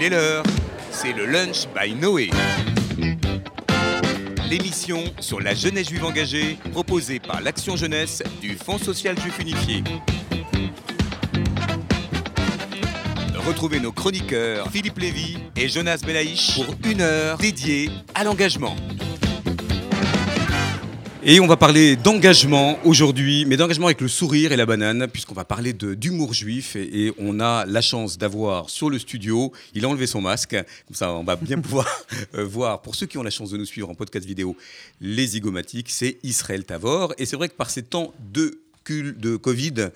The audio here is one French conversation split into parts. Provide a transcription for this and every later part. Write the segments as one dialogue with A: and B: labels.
A: Il est l'heure, c'est le lunch by Noé. L'émission sur la jeunesse juive engagée, proposée par l'Action Jeunesse du Fonds social juif unifié. Retrouvez nos chroniqueurs Philippe Lévy et Jonas Belaïch pour une heure dédiée à l'engagement. Et on va parler d'engagement aujourd'hui, mais d'engagement avec le sourire et la banane, puisqu'on va parler d'humour juif. Et, on a la chance d'avoir sur le studio, il a enlevé son masque, comme ça on va bien pouvoir euh, voir, pour ceux qui ont la chance de nous suivre en podcast vidéo, les zygomatiques, c'est Israël Tavor. Et c'est vrai que par ces temps de, de Covid,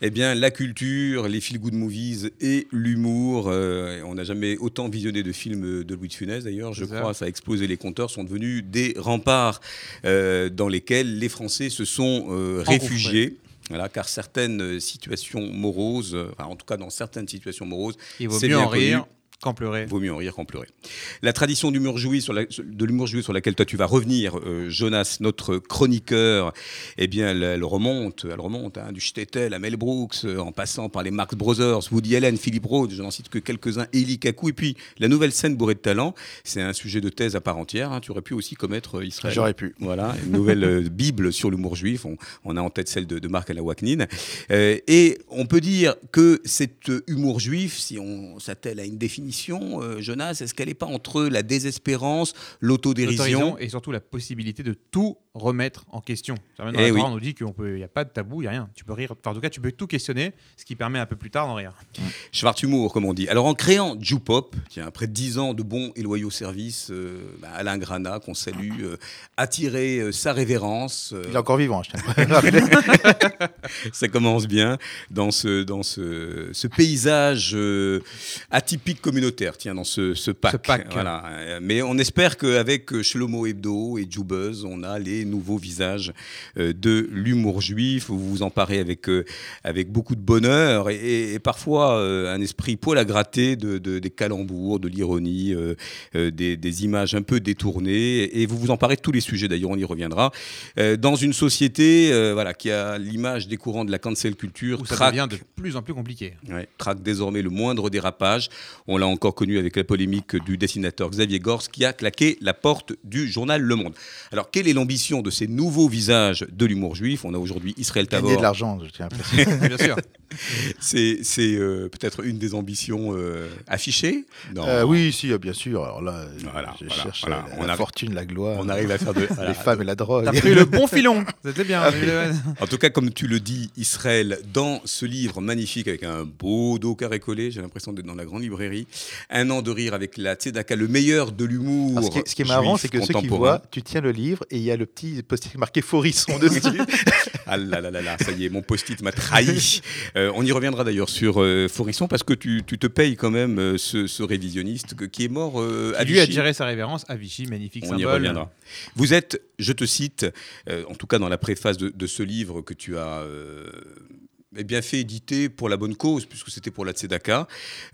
A: eh bien, la culture, les feel-good movies et l'humour. euh, on n'a jamais autant visionné de films de Louis de Funès, d'ailleurs. Je
B: ça.
A: crois, ça a explosé. Les compteurs sont devenus des remparts euh, dans lesquels les Français se sont euh, réfugiés. Voilà, car certaines situations moroses, enfin, en tout cas dans certaines situations moroses,
B: Il vaut
A: C'est
B: mieux en rire
A: connu.
B: Qu'en pleurer.
A: Vaut mieux en rire qu'en pleurer. La tradition d'humour sur la- de l'humour juif sur laquelle toi tu vas revenir, euh, Jonas, notre chroniqueur, eh bien, elle, elle remonte, elle remonte hein, du Stettel à Mel Brooks, euh, en passant par les Marx Brothers, Woody Allen, Philip Roth, je n'en cite que quelques-uns, Eli Kakou, et puis la nouvelle scène bourrée de talent. C'est un sujet de thèse à part entière. hein. Tu aurais pu aussi commettre euh, Israël.
C: J'aurais pu.
A: Voilà, une nouvelle euh, Bible sur l'humour juif. On, on a en tête celle de, de Marc Alawaknin. Euh, et on peut dire que cet euh, humour juif, si on s'attelle à une définition, euh, Jonas, est-ce qu'elle n'est pas entre la désespérance, l'autodérision
B: L'autodérision et surtout la possibilité de tout remettre en question. Dans
A: Eh
B: la
A: oui.
B: Torah, on nous dit qu'il n'y a pas de tabou, il n'y a rien. Tu peux rire, enfin, en tout cas, tu peux tout questionner, ce qui permet un peu plus tard d'en rire.
A: Schwarz-humour, comme on dit. Alors, en créant Jupop, qui a après 10 ans de bons et loyaux services, euh, bah, Alain Grana, qu'on salue, euh, a tiré euh, sa révérence. euh,
C: Il est encore vivant, je le rappeler.
A: ça commence bien dans ce, dans ce, ce paysage euh, atypique communautaire, tiens, dans ce, ce pack.
B: Ce pack.
A: Voilà. Mais on espère qu'avec Shlomo Hebdo et Jubuzz, on a les nouveaux visages euh, de l'humour juif. Vous vous emparez avec, euh, avec beaucoup de bonheur et, et parfois euh, un esprit poil à gratter de, de- des calembours, de l'ironie, des, des images un peu détournées. Et vous vous emparez de tous les sujets, d'ailleurs, on y reviendra. Dans une société voilà, qui a l'image des courants de la cancel culture,
B: Où ça
A: traque,
B: devient de plus en plus compliqué.
A: ouais, traque désormais le moindre dérapage. On l'a encore connu avec la polémique du dessinateur Xavier Gors qui a claqué la porte du journal Le Monde. Alors, quelle est l'ambition de ces nouveaux visages de l'humour juif On a aujourd'hui Israël
C: Gagner de
A: Tavor.
C: l'argent, je tiens à préciser.
B: Bien sûr.
A: C'est euh, peut-être une des ambitions euh, affichées? Non.
C: Euh, oui, si, bien sûr. Alors là,
A: Voilà,
C: je
A: voilà,
C: cherche
A: voilà. On
C: la
A: arrive-
C: fortune, la gloire,
A: On arrive à faire de. voilà,
C: les femmes et la drogue.
B: T'as pris le bon filon. C'était bien.
C: Ah,
A: En tout cas, comme tu le dis, Israël, dans ce livre magnifique avec un beau dos carré collé, j'ai l'impression d'être dans la grande librairie. Un an de rire avec la Tzedaka, le meilleur de l'humour.
C: Ce, qui est, ce qui est marrant, c'est que ceux qui voient, tu tiens le livre et il y a le petit post-it marqué Forisson dessus.
A: Ah là là là là, ça y est, mon post-it m'a trahi. Euh, on y reviendra d'ailleurs sur euh, Forisson parce que tu, tu te payes quand même euh, ce, ce révisionniste que- qui est mort euh, à
B: Qui lui a
A: Vichy.
B: tiré sa révérence à Vichy, magnifique
A: On y
B: symbole.
A: reviendra. Vous êtes, je te cite, euh, en tout cas dans la préface de, de ce livre que tu as euh, eh bien fait éditer pour la bonne cause, puisque c'était pour la Tzedaka.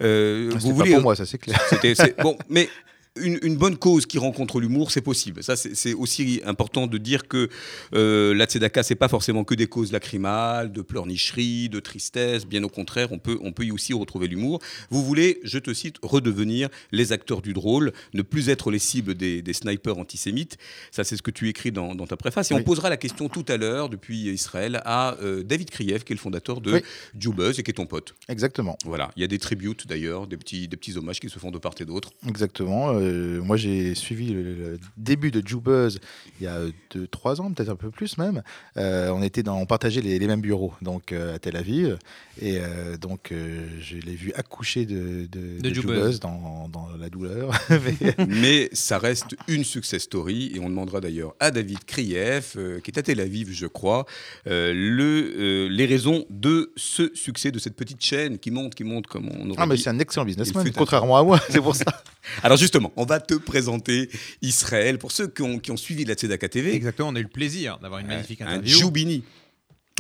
A: Euh,
C: C'est
A: vous
C: pas
A: voulez,
C: pour moi, ça c'est clair.
A: c'était, c'est- bon, mais une, une bonne cause qui rencontre l'humour, c'est possible. Ça, c'est, aussi important de dire que euh, la Tzedaka, c'est pas forcément que des causes lacrymales, de pleurnicherie, de tristesse. Bien au contraire, on peut, on peut y aussi retrouver l'humour. Vous voulez, je te cite, redevenir les acteurs du drôle, ne plus être les cibles des, des snipers antisémites. Ça, c'est ce que tu écris dans, dans ta préface. Et
C: Oui.
A: on posera la question tout à l'heure, depuis Israël, à euh, David Kriev, qui est le fondateur de
C: Oui.
A: Jubuzz et qui est ton pote.
C: Exactement.
A: Voilà, il y a des tributes d'ailleurs, des petits, des petits hommages qui se font de part et d'autre.
C: Exactement. Euh, moi, j'ai suivi le, le début de Jubuzz il y a 2-3 ans, peut-être un peu plus même. Euh, on était dans, on partageait les, les mêmes bureaux, donc euh, à Tel Aviv, et euh, donc euh, je l'ai vu accoucher de, de,
B: De
C: de
B: Jubuzz.
C: Dans, dans la douleur. Mais-
A: Mais ça reste une success story et on demandera d'ailleurs à David Kriev, euh, qui est à Tel Aviv, je crois, euh, le, euh, les raisons de ce succès de cette petite chaîne qui monte, qui monte comme on aurait
C: ah, mais c'est un excellent businessman, contrairement à moi, c'est pour ça.
A: Alors justement, on va te présenter Israël pour ceux qui ont, qui ont suivi la Tzedaka TV.
B: Exactement, on a eu le plaisir d'avoir une magnifique
A: un
B: interview.
A: Joubini.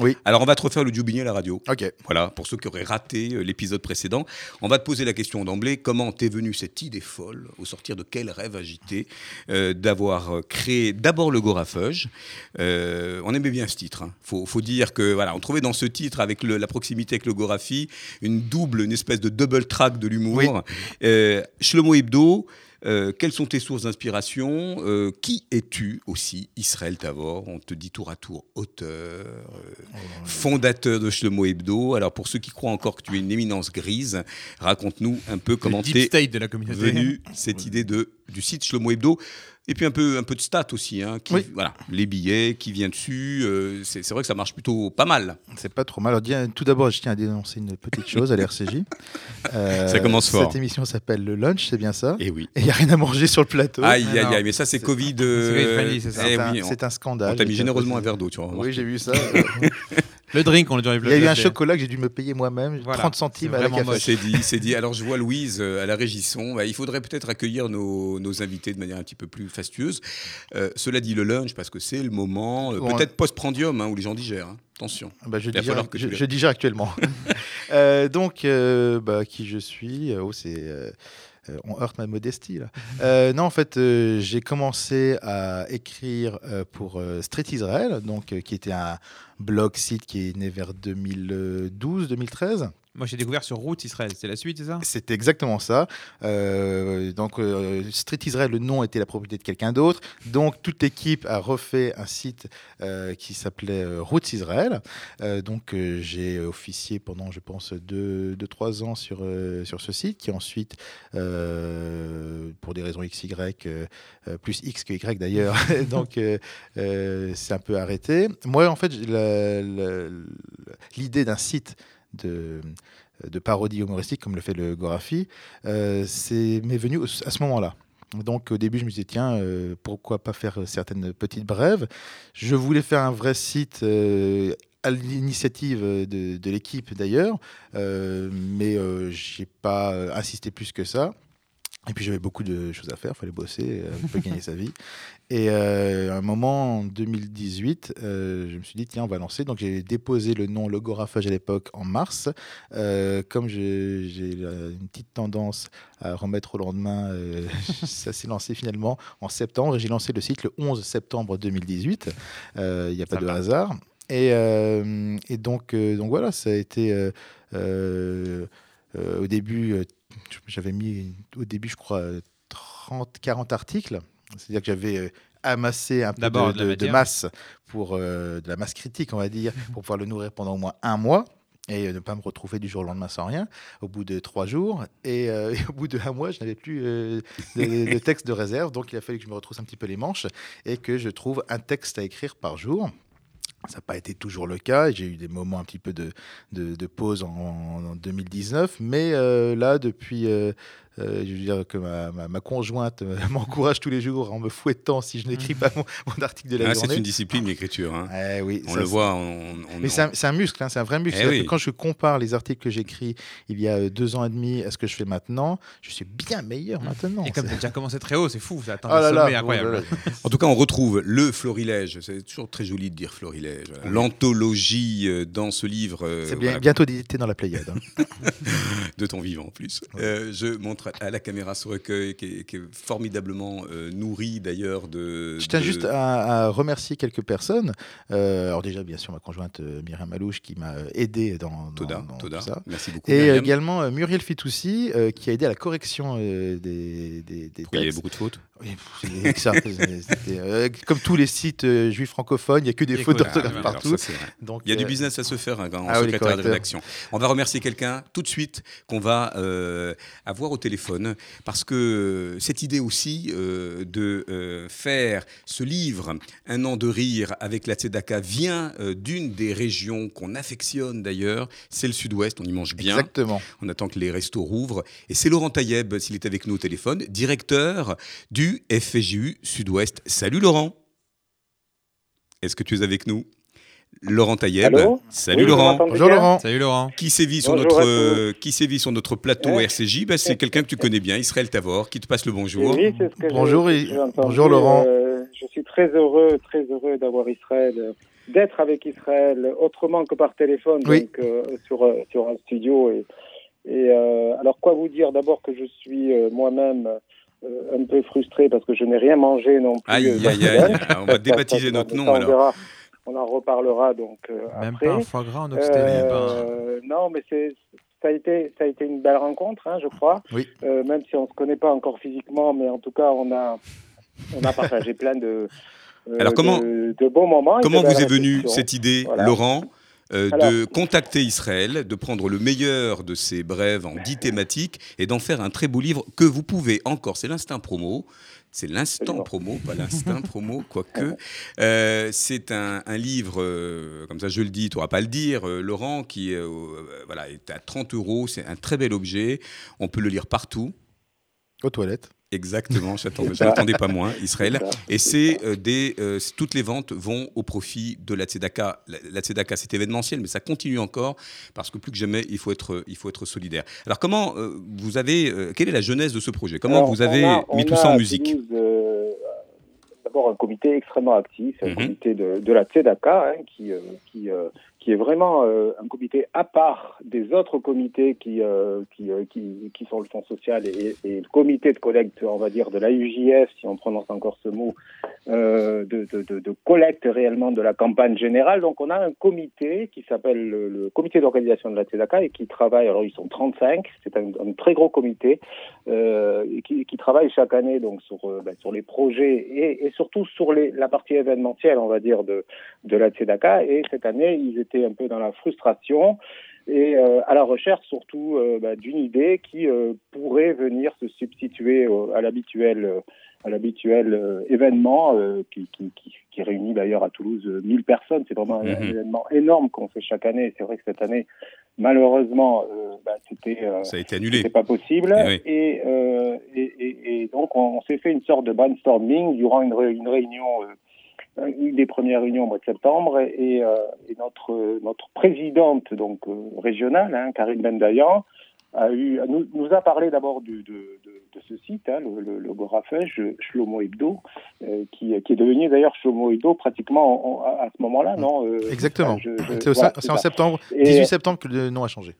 C: Oui.
A: Alors, on va te refaire le Djoubigné à la radio.
C: Ok.
A: Voilà, pour ceux qui auraient raté euh, l'épisode précédent. On va te poser la question d'emblée. Comment t'es venue cette idée folle, au sortir de quel rêve agité, euh, d'avoir euh, créé d'abord le Gorafeuge Euh, On aimait bien ce titre. Il faut, faut dire que voilà, on trouvait dans ce titre, avec le- la proximité avec le Gorafi, une double, une espèce de double track de l'humour.
C: Oui.
A: Euh, Shlomo Hebdo, euh, quelles sont tes sources d'inspiration Euh, Qui es-tu aussi, Israël Tavor? On te dit tour à tour auteur, euh, fondateur de Shlomo Hebdo. Alors pour ceux qui croient encore que tu es une éminence grise, raconte-nous un peu comment t'es
B: state de la communauté.
A: venue cette idée de, du site Shlomo Hebdo. Et puis un peu, un peu de stats aussi, hein, qui-
C: Oui.
A: voilà, les billets, qui vient dessus. euh, c'est vrai que ça marche plutôt pas mal.
C: C'est pas trop mal. Alors, tiens, tout d'abord, je tiens à dénoncer une petite chose à l'RCJ. Euh,
A: Ça commence fort.
C: Cette émission s'appelle Le Lunch, c'est bien ça
A: Et oui.
C: Et il n'y a rien à manger sur le plateau.
A: Aïe,
B: Mais
A: aïe, aïe, mais ça c'est
C: C'est-
A: Covid. Euh,
B: c'est
A: eh
C: C'est un,
A: oui,
C: un scandale.
A: on t'a mis généreusement un verre d'eau, tu vois.
C: Oui, j'ai vu ça.
B: Le drink, on le dirait
C: Il y a eu un chocolat que j'ai dû me payer moi-même,
B: Voilà.
C: 30 centimes
B: C'est
C: à la café.
A: C'est dit, c'est dit. Alors je vois Louise euh, à la régisson. Bah, il faudrait peut-être accueillir nos, nos invités de manière un petit peu plus fastueuse. Euh, cela dit, le lunch, parce que c'est le moment, euh,
C: Bon,
A: peut-être post-prandium, hein, où les gens digèrent. hein. Attention.
C: Bah, je, digère,
A: falloir que
C: je,
A: tu-
C: je digère actuellement. Euh, donc, euh, bah, qui je suis oh, c'est, euh, On heurte ma modestie là. Euh, non, en fait, euh, j'ai commencé à écrire pour Street Israel, donc, qui était un blog site qui est né vers 2012-2013.
B: Moi, j'ai découvert sur Route Israël. C'est la suite, c'est ça?
C: C'est exactement ça. Euh, donc, euh, Street Israel, le nom était la propriété de quelqu'un d'autre. Donc, toute l'équipe a refait un site euh, qui s'appelait Roots Israel. Euh, donc, j'ai officié pendant, je pense, 2-3 deux, deux, trois ans sur, sur ce site, qui ensuite, pour des raisons XY, plus X que Y d'ailleurs, donc c'est un peu arrêté. Moi, en fait, l'idée d'un site de, parodie humoristique comme le fait le Gorafi, euh, c'est m'est venu à ce moment-là. Donc au début, je me disais, tiens, euh, pourquoi pas faire certaines petites brèves Je voulais faire un vrai site euh, à l'initiative de, l'équipe d'ailleurs, mais j'ai pas insisté plus que ça. Et puis j'avais beaucoup de choses à faire, il fallait bosser, euh, un peu gagner sa vie. Et euh, à un moment, en 2018, euh, je me suis dit, tiens, on va lancer. Donc j'ai déposé le nom Logorafage à l'époque en mars. Euh, comme j'ai une petite tendance à remettre au lendemain, euh, ça s'est lancé finalement en septembre. Et j'ai lancé le site le 11 septembre 2018. Euh, Il n'y a pas
B: Ça
C: de
B: va.
C: hasard. Et, euh, et donc, euh, donc voilà, ça a été euh, euh, euh, au début, euh, j'avais mis au début, je crois, euh, 30, 40 articles. C'est-à-dire que j'avais euh, amassé un peu de, masse pour euh, de la masse critique, on va dire, pour pouvoir le nourrir pendant au moins un mois et euh, ne pas me retrouver du jour au lendemain sans rien au bout de trois jours. Et, euh, et au bout de un mois, je n'avais plus euh, de, de texte de réserve. Donc il a fallu que je me retrousse un petit peu les manches et que je trouve un texte à écrire par jour. Ça n'a pas été toujours le cas. J'ai eu des moments un petit peu de, de, de pause en, en 2019. Mais euh, là, depuis, euh, euh, je veux dire que ma, ma, ma conjointe euh, m'encourage tous les jours en me fouettant si je n'écris pas mon, mon article de la
A: Ah, c'est
C: journée.
A: une discipline, l'écriture. hein.
C: Eh oui,
A: On
C: ça,
A: le
C: c'est-
A: voit. on- on-
C: mais c'est un, c'est un muscle, hein, c'est un vrai muscle.
A: Eh
C: C'est-à-dire
A: oui.
C: que Quand je compare les articles que j'écris il y a euh, deux ans et demi à ce que je fais maintenant, je suis bien meilleur maintenant.
B: Et comme
C: C'est-
B: tu as déjà commencé très haut, c'est fou. Ça atteint
C: Oh là là, là.
A: En tout cas, on retrouve le florilège. C'est toujours très joli de dire florilège. L'anthologie dans ce livre. euh,
C: C'est bien,
A: voilà,
C: bientôt édité dans la Pléiade. hein.
A: de ton vivant en plus. Euh, je montre à la caméra ce recueil qui est, qui est formidablement euh, nourri d'ailleurs de.
C: Je tiens
A: de-
C: juste à, à remercier quelques personnes. Euh, alors déjà, bien sûr, ma conjointe euh, Myriam Malouche qui m'a aidé dans, dans-
A: Toda,
C: dans
A: Toda.
C: tout ça.
A: Merci beaucoup.
C: Et
A: Myriam.
C: également euh, Muriel Fitoussi euh, qui a aidé à la correction euh, des, des, des
A: Oui, il y avait beaucoup de fautes.
C: Oui, pff, ça. Euh, comme tous les sites euh, juifs francophones, il n'y a que des fautes d'orthographe
A: Alors,
C: partout.
A: ça.
C: Donc,
A: Il y a du business à se faire hein, en
C: Ah
A: secrétaire de rédaction. On va remercier quelqu'un tout de suite qu'on va euh, avoir au téléphone parce que cette idée aussi euh, de euh, faire ce livre Un an de rire avec la Tzedaka vient euh, d'une des régions qu'on affectionne d'ailleurs, c'est le sud-ouest, on y mange bien.
C: Exactement.
A: On attend que les restos rouvrent. Et c'est Laurent Taïeb, s'il est avec nous au téléphone, directeur du FJU Sud-Ouest. Salut Laurent. Est-ce que tu es avec nous? Laurent Taïeb.
D: Allô
A: Salut
D: Oui,
A: Laurent.
C: Bonjour Laurent.
B: Salut Laurent.
A: Qui sévit sur
D: Bonjour
A: notre, euh, qui sévit sur notre plateau
D: Ouais.
A: RCJ bah, C'est quelqu'un que tu connais bien, Israël Tavor, qui te passe le bonjour.
D: Oui, c'est ce que
C: Bonjour
D: entendu.
C: bonjour, Laurent.
D: Euh, je suis très heureux, très heureux d'avoir Israël d'être avec Israël autrement que par téléphone,
C: Oui.
D: donc euh, sur, euh, sur un studio. Et, et euh, alors, quoi vous dire? D'abord que je suis euh, moi-même euh, un peu frustré parce que je n'ai rien mangé non plus.
A: Aïe, aïe, aïe. On va débaptiser notre nom
D: on
A: alors.
D: verra. On en reparlera donc euh,
B: Même
D: après.
B: pas un foie gras en Occitanie.
D: Euh, non, mais c'est ça a été ça a été une belle rencontre, hein, je crois.
C: Oui.
D: Euh, même si on se connaît pas encore physiquement, mais en tout cas on a on a partagé plein de euh,
A: Alors, comment-
D: de, de bons moments.
A: Comment vous est venue cette idée,
D: Voilà.
A: Laurent euh, de contacter Israël, de prendre le meilleur de ces brèves en dix thématiques et d'en faire un très beau livre que vous pouvez encore, c'est l'instinct promo, c'est l'instant promo, pas l'instinct promo, quoique. Euh, c'est un, un livre, euh, comme ça je le dis, tu n'auras pas à le dire, euh, Laurent, qui voilà, est à 30 euros, c'est un très bel objet, on peut le lire partout.
C: Aux toilettes.
A: Exactement, j'attendais- je n'attendais pas moins, Israël. Et c'est euh, des, euh, toutes les ventes vont au profit de la Tzedaka. La, la Tzedaka, c'est événementiel, mais ça continue encore parce que plus que jamais, il faut être, il faut être solidaire. Alors, comment euh, vous avez, euh, quelle est la genèse de ce projet? Comment
D: Alors,
A: vous avez
D: a-
A: mis tout ça en musique?
D: euh, D'abord un comité extrêmement actif, un
A: Mhm.
D: comité de, de la Tzedaka, hein, qui, euh, qui, euh, qui est vraiment euh, un comité à part des autres comités qui, euh, qui, euh, qui, qui sont le Fonds social et, le comité de collecte, on va dire, de la UJF, si on prononce encore ce mot, de, de, de, collecte réellement de la campagne générale. Donc on a un comité qui s'appelle le, comité d'organisation de la Tzedaka et qui travaille, alors ils sont 35, c'est un, très gros comité, qui, qui travaille chaque année donc sur, ben, sur les projets et, et surtout sur les, la partie événementielle, on va dire, de, de la Tzedaka. Et cette année, ils étaient un peu dans la frustration et euh, à la recherche surtout euh, ben, d'une idée qui euh, pourrait venir se substituer à l'habituel à l'habituel événement qui, qui, qui, qui réunit d'ailleurs à Toulouse euh, 1000 personnes. C'est vraiment un,
A: Mhm.
D: événement énorme qu'on fait chaque année. C'est vrai que cette année, malheureusement, ben, c'était
A: Ça a été annulé.
D: c'est pas possible.
A: Eh oui.
D: Et, et, et, et donc, on, on s'est fait une sorte de brainstorming durant une, ré- une réunion, une des premières réunions au mois de septembre. Et, euh, et notre, notre présidente donc, euh, régionale, hein, Karine Bendayan, a eu, nous, nous a parlé d'abord de, de, de ce site, hein, le, le, le Gorafège, Shlomo Hebdo, euh, qui, qui est devenu d'ailleurs Shlomo Hebdo pratiquement en- en- à, ce moment-là, non euh,
C: Exactement. C'est
D: voilà,
C: en septembre,
D: Et-
C: 18 septembre que le nom a changé.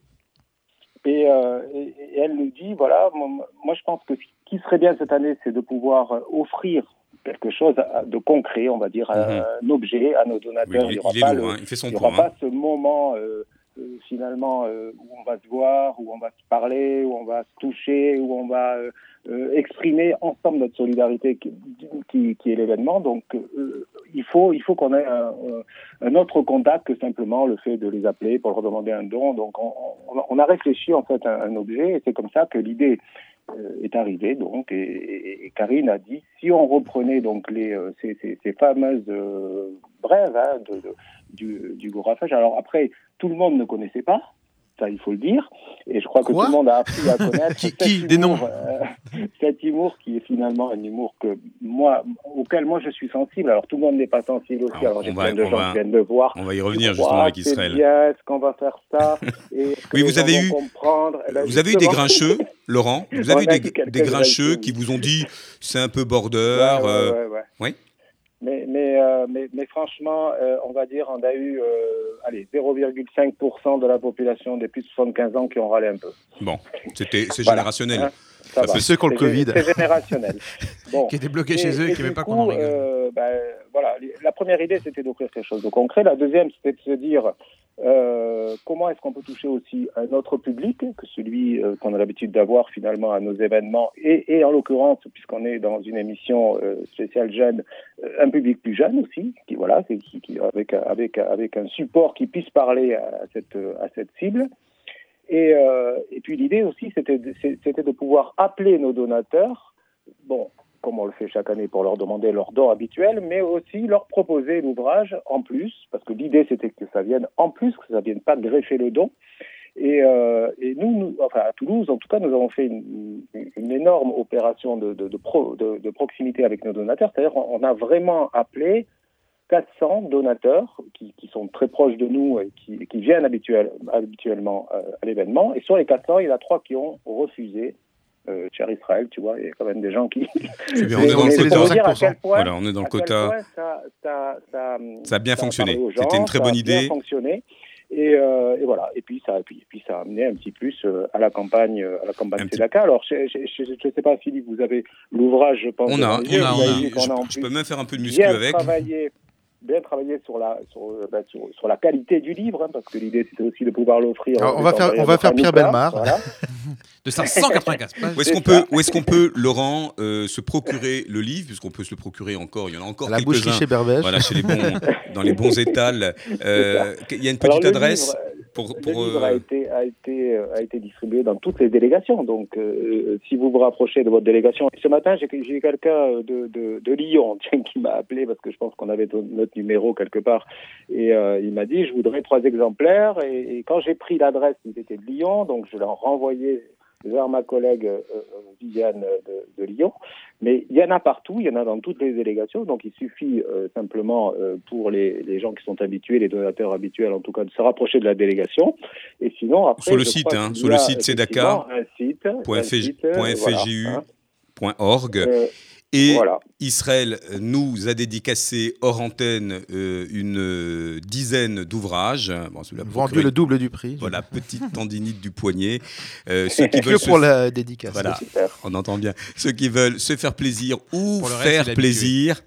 D: Et, euh, et- et elle nous dit, voilà, moi, moi, je pense que ce qui serait bien cette année, c'est de pouvoir offrir quelque chose de concret, on va dire, un objet à nos
A: Oui,
D: donateurs.
A: il,
D: il aura
A: il est
D: pas
A: lourd,
D: le-
A: hein, il fait son
D: il n'y aura
A: hein.
D: pas ce moment euh, euh, finalement euh, où on va se voir, où on va se parler, où on va se toucher, où on va exprimer ensemble notre solidarité qui, qui, qui est l'événement. Donc il faut, il faut qu'on ait un, un autre contact que simplement le fait de les appeler pour leur demander un don. Donc on, on, a réfléchi en fait à un objet et c'est comme ça que l'idée est arrivée. Donc et, Karine a dit si on reprenait donc les euh, ces, ces, fameuses euh, brèves hein, de, du, du. Alors après, tout le monde ne connaissait pas, ça il faut le dire, et je crois que tout le monde a appris à connaître
B: Qui-
D: cet
B: qui Des
D: humour,
B: noms
D: euh, cet humour qui est finalement un humour que moi, auquel moi je suis sensible. Alors tout le monde n'est pas sensible aussi.
A: Alors,
D: Alors j'ai plein de gens
A: va-
D: qui viennent me voir.
A: On va y revenir justement avec Israël.
D: bien, est-ce qu'on va faire ça Et
A: Oui, vous avez eu-
D: Eh ben,
A: Vous avez eu des grincheux, Laurent Vous avez eu des, grincheux qui vous ont dit c'est un peu border
D: ouais,
A: euh,
D: ouais,
A: oui.
D: Mais, mais, euh, mais, mais franchement, euh, on va dire, on a eu euh, allez, 0,5% de la population des plus de 75 ans qui ont râlé un peu.
A: Bon, c'était c'est
D: Voilà.
A: générationnel.
D: Hein, ça
A: Ça
C: ceux qui ont le Covid.
D: C'est générationnel. Bon.
B: Qui étaient bloqués chez eux et
D: et
B: qui n'aimaient pas qu'on en rigole.
D: euh, ben, voilà, la première idée, c'était d'offrir quelque chose de concret. La deuxième, c'était de se dire euh, comment est-ce qu'on peut toucher aussi un autre public que celui euh, qu'on a l'habitude d'avoir finalement à nos événements et, en l'occurrence, puisqu'on est dans une émission euh, spéciale jeune, un public plus jeune aussi, qui voilà, qui, avec avec avec un support qui puisse parler à cette à cette cible. Et, puis l'idée aussi, c'était de, de pouvoir appeler nos donateurs, bon, comme on le fait chaque année pour leur demander leur don habituel, mais aussi leur proposer l'ouvrage en plus, parce que l'idée c'était que ça vienne en plus, que ça vienne pas greffer le don. Et, euh, nous, enfin à Toulouse, en tout cas, nous avons fait une, énorme opération de, de, de, pro- de- de proximité avec nos donateurs. C'est-à-dire, on a vraiment appelé 400 donateurs qui, sont très proches de nous et qui, viennent habituel, habituellement euh, à l'événement. Et sur les 400, il y en a trois qui ont refusé euh, cher Israël, tu vois, il y a quand même des gens qui.
A: C'est bien, on est dans le quota. Voilà, on est dans le quota.
D: point Ça, ça, ça,
A: Ça a bien fonctionné. C'était une très
D: ça a
A: bonne
D: bien
A: idée.
D: fonctionné. Et, euh, et voilà. Et puis ça, et puis, et puis ça a amené un petit plus euh, à la campagne, euh, à la campagne Sedaka. Alors, je ne sais pas, Philippe, vous avez l'ouvrage, je pense.
A: On a, on a, on a. Je,
D: a
A: peux même faire un peu de muscu avec.
D: travaillé, bien travaillé sur la, sur, euh, sur, sur la qualité du livre, hein, parce que l'idée c'était aussi de pouvoir l'offrir.
C: On va faire- on va faire Pierre
D: voilà.
B: De 584 pages.
A: Où est-ce qu'on peut, où est-ce qu'on peut, Laurent, euh, se procurer le livre, puisqu'on peut se le procurer encore. Il y en a encore
C: La boucherie
A: quelques-uns.
C: chez Berbèche.
A: Voilà, chez les bons, dans les bons étals. Euh, Il y a une petite adresse
D: livre,
A: pour.
D: Le livre
A: euh,
D: a été, a, été, euh, a été distribué dans toutes les délégations. Donc, euh, si vous vous rapprochez de votre délégation. Ce matin, j'ai eu quelqu'un de, de, de Lyon tiens, qui m'a appelé parce que je pense qu'on avait notre numéro quelque part. Et euh, il m'a dit Je voudrais trois exemplaires. Et, et quand j'ai pris l'adresse, il était de Lyon. Donc, je l'ai renvoyé vers ma collègue euh, euh, Viviane de, de Lyon. Mais il y en a partout, il y en a dans toutes les délégations, donc il suffit euh, simplement euh, pour les, les gens qui sont habitués, les donateurs habituels en tout cas, de se rapprocher de la délégation. Et sinon, après,
A: Sur le site, hein, sur le site
D: effectivement un site,
A: point
D: un
A: FG
D: site,
A: point
D: voilà,
A: FGU.
D: hein.
A: .org. Et
D: voilà.
A: Israël nous a dédicacé hors antenne euh, une euh, dizaine d'ouvrages. Bon,
C: Vendu le double du prix.
A: Voilà, petite tendinite du poignet. Euh, ceux qui
C: Que
A: veulent se
C: pour la dédicace.
A: Voilà.
D: Super.
A: On entend bien. Ceux qui veulent se faire plaisir ou
B: Pour reste,
A: faire plaisir,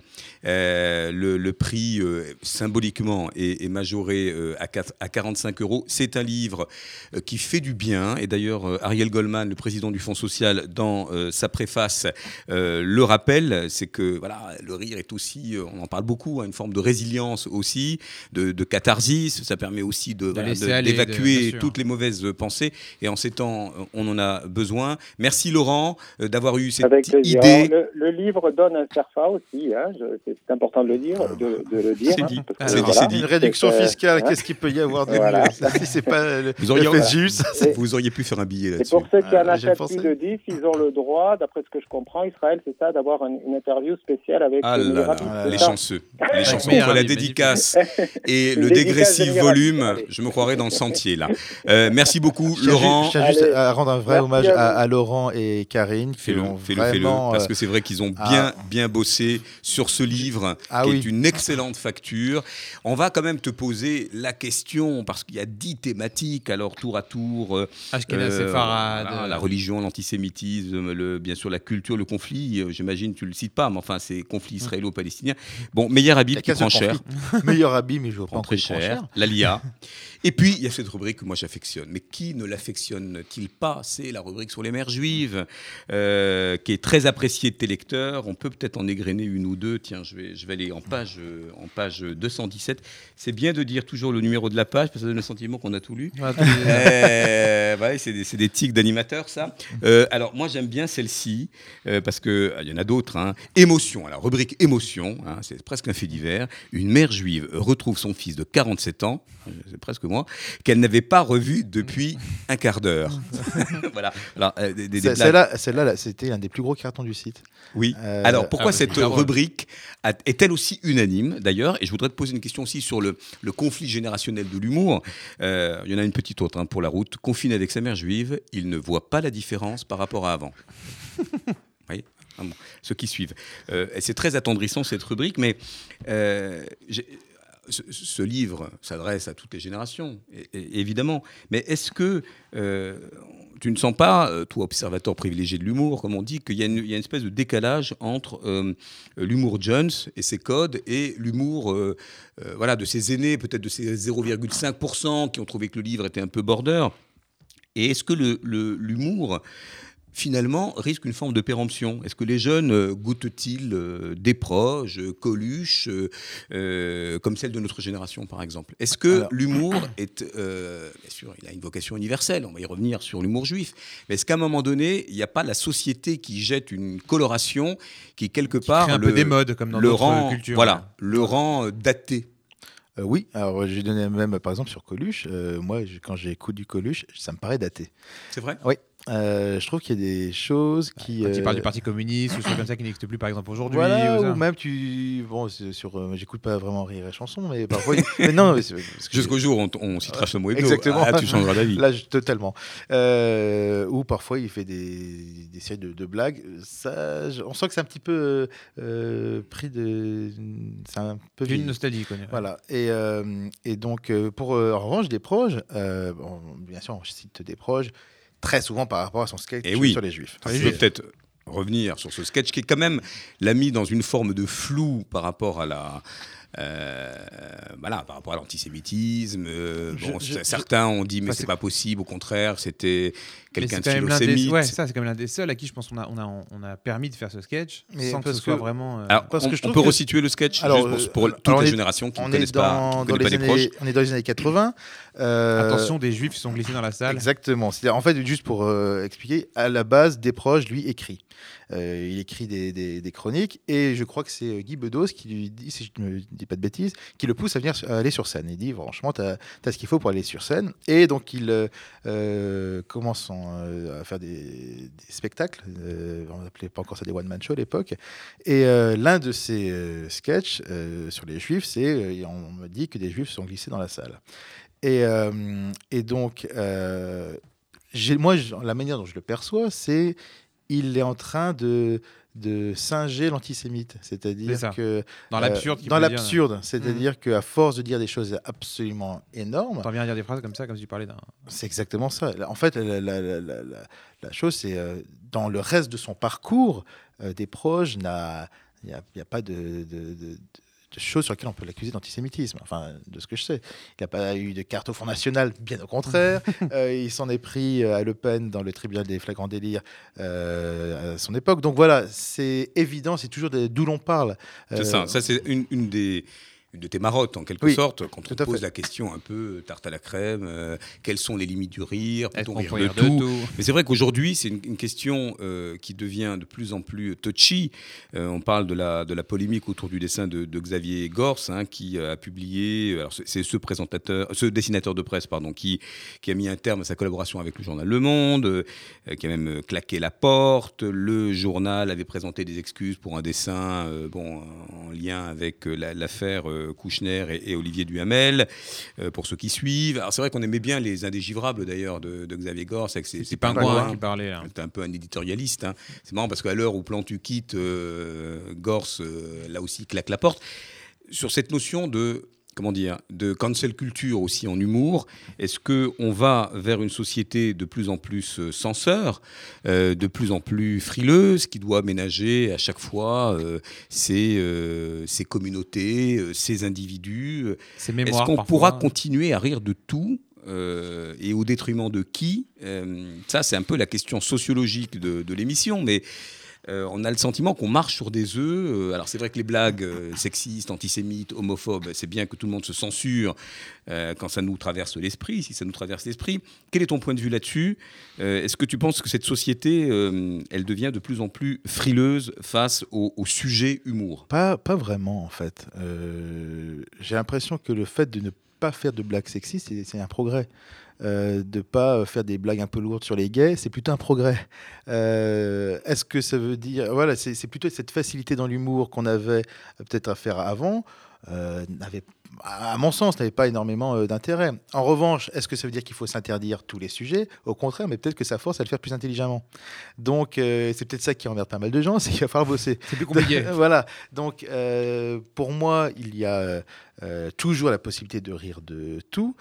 A: euh, le, le prix euh, symboliquement est, est majoré euh, à, 4 à 45 euros. C'est un livre euh, qui fait du bien. Et d'ailleurs, euh, Ariel Goldman, le président du Fonds social, dans euh, sa préface, euh, le rappelle. C'est que voilà, le rire est aussi, euh, on en parle beaucoup, hein, une forme de résilience aussi, de, de catharsis. Ça permet aussi de, de-
B: de-
A: d'évacuer
B: sûr.
A: toutes les mauvaises pensées. Et en ces temps, on en a besoin. Merci Laurent euh, d'avoir eu cette
D: Avec
A: idée.
D: Le, le livre donne un CERFA aussi, hein, je- c'est important de le dire. De, de le dire
A: C'est
D: hein,
A: dit.
B: C'est dit,
D: voilà,
A: c'est dit.
C: Une réduction
D: euh,
C: fiscale,
D: hein.
C: qu'est-ce qu'il peut y avoir de
D: Voilà.
C: mieux? Ça, Si c'est pas le,
A: Vous auriez-
C: le
D: Et-
A: Vous pu faire un billet
D: Et
A: là-dessus.
D: pour ceux qui en
C: Euh, j'ai
D: achètent
C: pensé.
D: plus de 10, ils ont le droit, d'après ce que je comprends, Israël, c'est ça, d'avoir une, une interview spéciale avec
A: Ah là là, les chanceux. Les chanceux entre la dédicace et le dégressif volume, je me croirais dans le sentier là. Euh, merci beaucoup Laurent.
C: Je tiens juste à rendre un vrai
D: Merci
C: hommage
D: à
C: à,
D: vous.
C: à Laurent et Karine
A: Fais-le, fais-le, fais-le, parce
C: euh,
A: que c'est vrai qu'ils ont
C: ah.
A: bien, bien bossé sur ce livre,
C: Ah
A: qui
C: oui.
A: est une excellente facture. On va quand même te poser la question, parce qu'il y a dix thématiques, alors tour à tour, euh,
B: Ashkenaz
A: Euh, voilà, la religion, l'antisémitisme, le, bien sûr la culture, le conflit. euh, J'imagine tu le cites pas, mais enfin c'est conflit israélo-palestinien. Bon, meilleur habit qui prend cher.
C: Meilleur habit, mais je
A: prend
C: prends
A: très cher. La LIA. Et puis il y a cette rubrique que moi j'affectionne. Mais qui ne l'affectionne-t-il pas? C'est la rubrique sur les mères juives, euh, qui est très appréciée de tes lecteurs. On peut peut-être en égrener une ou deux. Tiens, je vais, je vais aller en page, euh, en page 217. C'est bien de dire toujours le numéro de la page, parce que ça donne le sentiment qu'on a tout lu. Euh, ouais, c'est des, tics d'animateurs, ça. Euh, alors, moi, j'aime bien celle-ci, euh, parce qu'il y en a d'autres. hein. Émotion, alors, rubrique émotion, hein, c'est presque un fait divers. Une mère juive retrouve son fils de 47 ans, c'est presque moi, qu'elle n'avait pas revu depuis un quart d'heure. voilà. Alors, euh, des- des-.
C: Celle-là, celle-là, là, c'était un des plus gros cartons du site.
A: Oui.
C: Euh,
A: Alors pourquoi
B: ah,
A: cette rubrique a- est-elle aussi unanime d'ailleurs Et je voudrais te poser une question aussi sur le, le conflit générationnel de l'humour. Euh, il y en a une petite autre hein, pour la route. Confiné avec sa mère juive, il ne voit pas la différence par rapport à avant. Oui. Ah bon. Ceux qui suivent. Euh, c'est très attendrissant cette rubrique, mais euh, ce, livre s'adresse à toutes les générations, évidemment. Mais est-ce que euh, tu ne sens pas, euh, toi, observateur privilégié de l'humour, comme on dit, qu'il y, a une espèce de décalage entre euh, l'humour Jones et ses codes et l'humour voilà, de ses aînés, peut-être de ces 0,5% qui ont trouvé que le livre était un peu border? Et est-ce que l'humour finalement risque une forme de péremption Est-ce que les jeunes euh, goûtent-ils euh, des proches, euh, Coluche, euh, comme celle de notre génération par exemple? Est-ce que l'humour est, euh, bien sûr, il a une vocation universelle, on va y revenir sur l'humour juif, mais est-ce qu'à un moment donné, il n'y a pas la société qui jette une coloration qui quelque part
B: crée un
A: le,
B: peu des modes comme dans
A: le rend,
B: cultures.
A: voilà, le rend euh, daté?
C: Euh, oui, alors j'ai donné même, par exemple, sur Coluche. euh, moi, je- quand j'écoute du Coluche, ça me paraît daté.
A: C'est vrai?
C: Oui. Euh, je trouve qu'il y a des choses qui.
B: Quand il parle du
C: euh,
B: Parti communiste ou choses comme ça qui n'existent plus, par exemple, aujourd'hui.
C: Voilà,
B: ou
C: même tu. Bon, sur. euh, J'écoute pas vraiment rire et chanson, mais parfois. mais non,
A: Jusqu'au jour où on, on citera ce mot hebdo.
C: Exactement.
A: Ah, tu changeras d'avis.
C: Là, totalement. Euh, ou parfois, il fait des, des séries de, de blagues. Ça, on sent que c'est un petit peu euh, euh, pris de. C'est un peu
B: D'une nostalgie, quoi.
C: Voilà. Et, euh, et donc, euh, pour euh, en revanche, des proches, euh, bon, bien sûr, on cite des proches très souvent par rapport à son sketch
A: Eh oui.
C: sur les juifs.
A: Je peux peut-être revenir sur ce sketch qui est quand même l'a mis dans une forme de flou par rapport à la voilà par rapport à l'antisémitisme euh, bon, certains ont dit mais c'est
B: c'est-
A: pas possible au contraire c'était quelqu'un
B: c'est
A: de
B: quand même l'un des-
A: philosémite
B: Ouais, ça, c'est quand même l'un des seuls à qui je pense qu'on a, on a, on a permis de faire ce sketch
C: Mais
B: sans que ce soit vraiment. euh,
A: alors
C: Parce
A: on,
C: que je
A: on
C: trouve
A: peut
C: que-
A: resituer le sketch
C: Alors,
A: juste
C: euh,
A: pour, pour toute
C: alors, on
A: la
C: est-
A: génération qui ne connaissent pas, qui
C: dans,
A: ne
C: dans
A: connaît pas
C: les
A: les proches
C: années, on est dans les années 80. euh,
B: Attention, des juifs qui sont glissés dans la salle.
C: Exactement. C'est-à-dire, en fait, juste pour euh, expliquer, à la base, des proches, lui, écrit. Euh, il écrit des, chroniques et je crois que c'est euh, Guy Bedos qui lui dit, si je ne dis pas de bêtises, qui le pousse à venir aller sur scène. Il dit, franchement, tu as, ce qu'il faut pour aller sur scène. Et donc, il euh, commence en, à faire des, spectacles. On n'appelait pas encore ça des one-man show à l'époque. Et l'un de ses sketchs sur les juifs, c'est on me dit que des juifs sont glissés dans la salle. Et, et donc, moi, la manière dont je le perçois, c'est il est en train de, de singer l'antisémite.
B: C'est
C: C'est-à-dire que.
B: Dans
C: euh,
B: l'absurde. qui
C: dans l'absurde. C'est-à-dire qu'à force de dire des choses absolument énormes,
B: T'en viens à dire des phrases comme ça, comme si tu parlais d'un.
C: c'est exactement ça. En fait, la, la- la- la- la- la chose, c'est euh, dans le reste de son parcours, euh, des proches, n'a- il n'y a, pas de, de- de- de choses sur lesquelles on peut l'accuser d'antisémitisme. Enfin, de ce que je sais. Il n'a pas eu de carte au Front National, bien au contraire. Euh, il s'en est pris euh, à Le Pen dans le tribunal des flagrants délires euh, à son époque. Donc voilà, c'est évident, c'est toujours de- d'où l'on parle.
A: c'est ça ça c'est une, une des une de tes marottes en quelque
C: Oui,
A: sorte quand on
C: à
A: pose
C: fait.
A: la question un peu tarte à la crème euh, quelles sont les limites du rire peut-on rire de tout Mais c'est vrai qu'aujourd'hui, c'est une, une question euh, qui devient de plus en plus touchy. Euh, on parle de la, de la polémique autour du dessin de, de Xavier Gors, hein, qui euh, a publié. Alors c'est- ce présentateur, ce dessinateur de presse, pardon, qui, qui a mis un terme à sa collaboration avec le journal Le Monde, euh, qui a même euh, claqué la porte. Le journal avait présenté des excuses pour un dessin, euh, bon, en lien avec euh, la- l'affaire euh, Kouchner et, et Olivier Duhamel. euh, pour ceux qui suivent. Alors c'est vrai qu'on aimait bien les indégivrables d'ailleurs de, de Xavier ses
B: C'est pas un
A: pingouins.
B: coin qui parlait.
A: C'était un peu un éditorialiste. hein. C'est marrant parce qu'à l'heure où Plantu quitte, euh, Gors, euh, là aussi, claque la porte. Sur cette notion de, comment dire, de cancel culture aussi en humour, est-ce qu'on va vers une société de plus en plus euh, censeur, euh, de plus en plus frileuse, qui doit ménager à chaque fois euh, ses, euh, ses communautés, ses individus? Euh,
B: C'est
A: est-ce qu'on pourra continuer à rire de tout euh, et au détriment de qui? Euh, Ça, c'est un peu la question sociologique de, de l'émission, mais euh, on a le sentiment qu'on marche sur des œufs. Euh, alors, c'est vrai que les blagues euh, sexistes, antisémites, homophobes, c'est bien que tout le monde se censure quand ça nous traverse l'esprit, si ça nous traverse l'esprit. Quel est ton point de vue là-dessus? Est-ce que tu penses que cette société, elle devient de plus en plus frileuse face au, au sujet humour?
C: Pas, pas vraiment, en fait. J'ai l'impression que le fait de ne pas faire de blagues sexistes, c'est un progrès. Euh, de pas faire des blagues un peu lourdes sur les gays, c'est plutôt un progrès. Euh, Est-ce que ça veut dire, voilà, c'est plutôt cette facilité dans l'humour qu'on avait euh, peut-être à faire avant, euh, n'avait, à mon sens, n'avait pas énormément euh, d'intérêt. En revanche, est-ce que ça veut dire qu'il faut s'interdire tous les sujets? Au contraire, mais peut-être que ça force à le faire plus intelligemment. Donc, euh, c'est peut-être ça qui emmerde pas mal de gens, c'est qu'il va falloir bosser.
B: C'est plus compliqué.
C: voilà. Donc, euh, pour moi, il y a euh, euh, toujours la possibilité de rire de tout.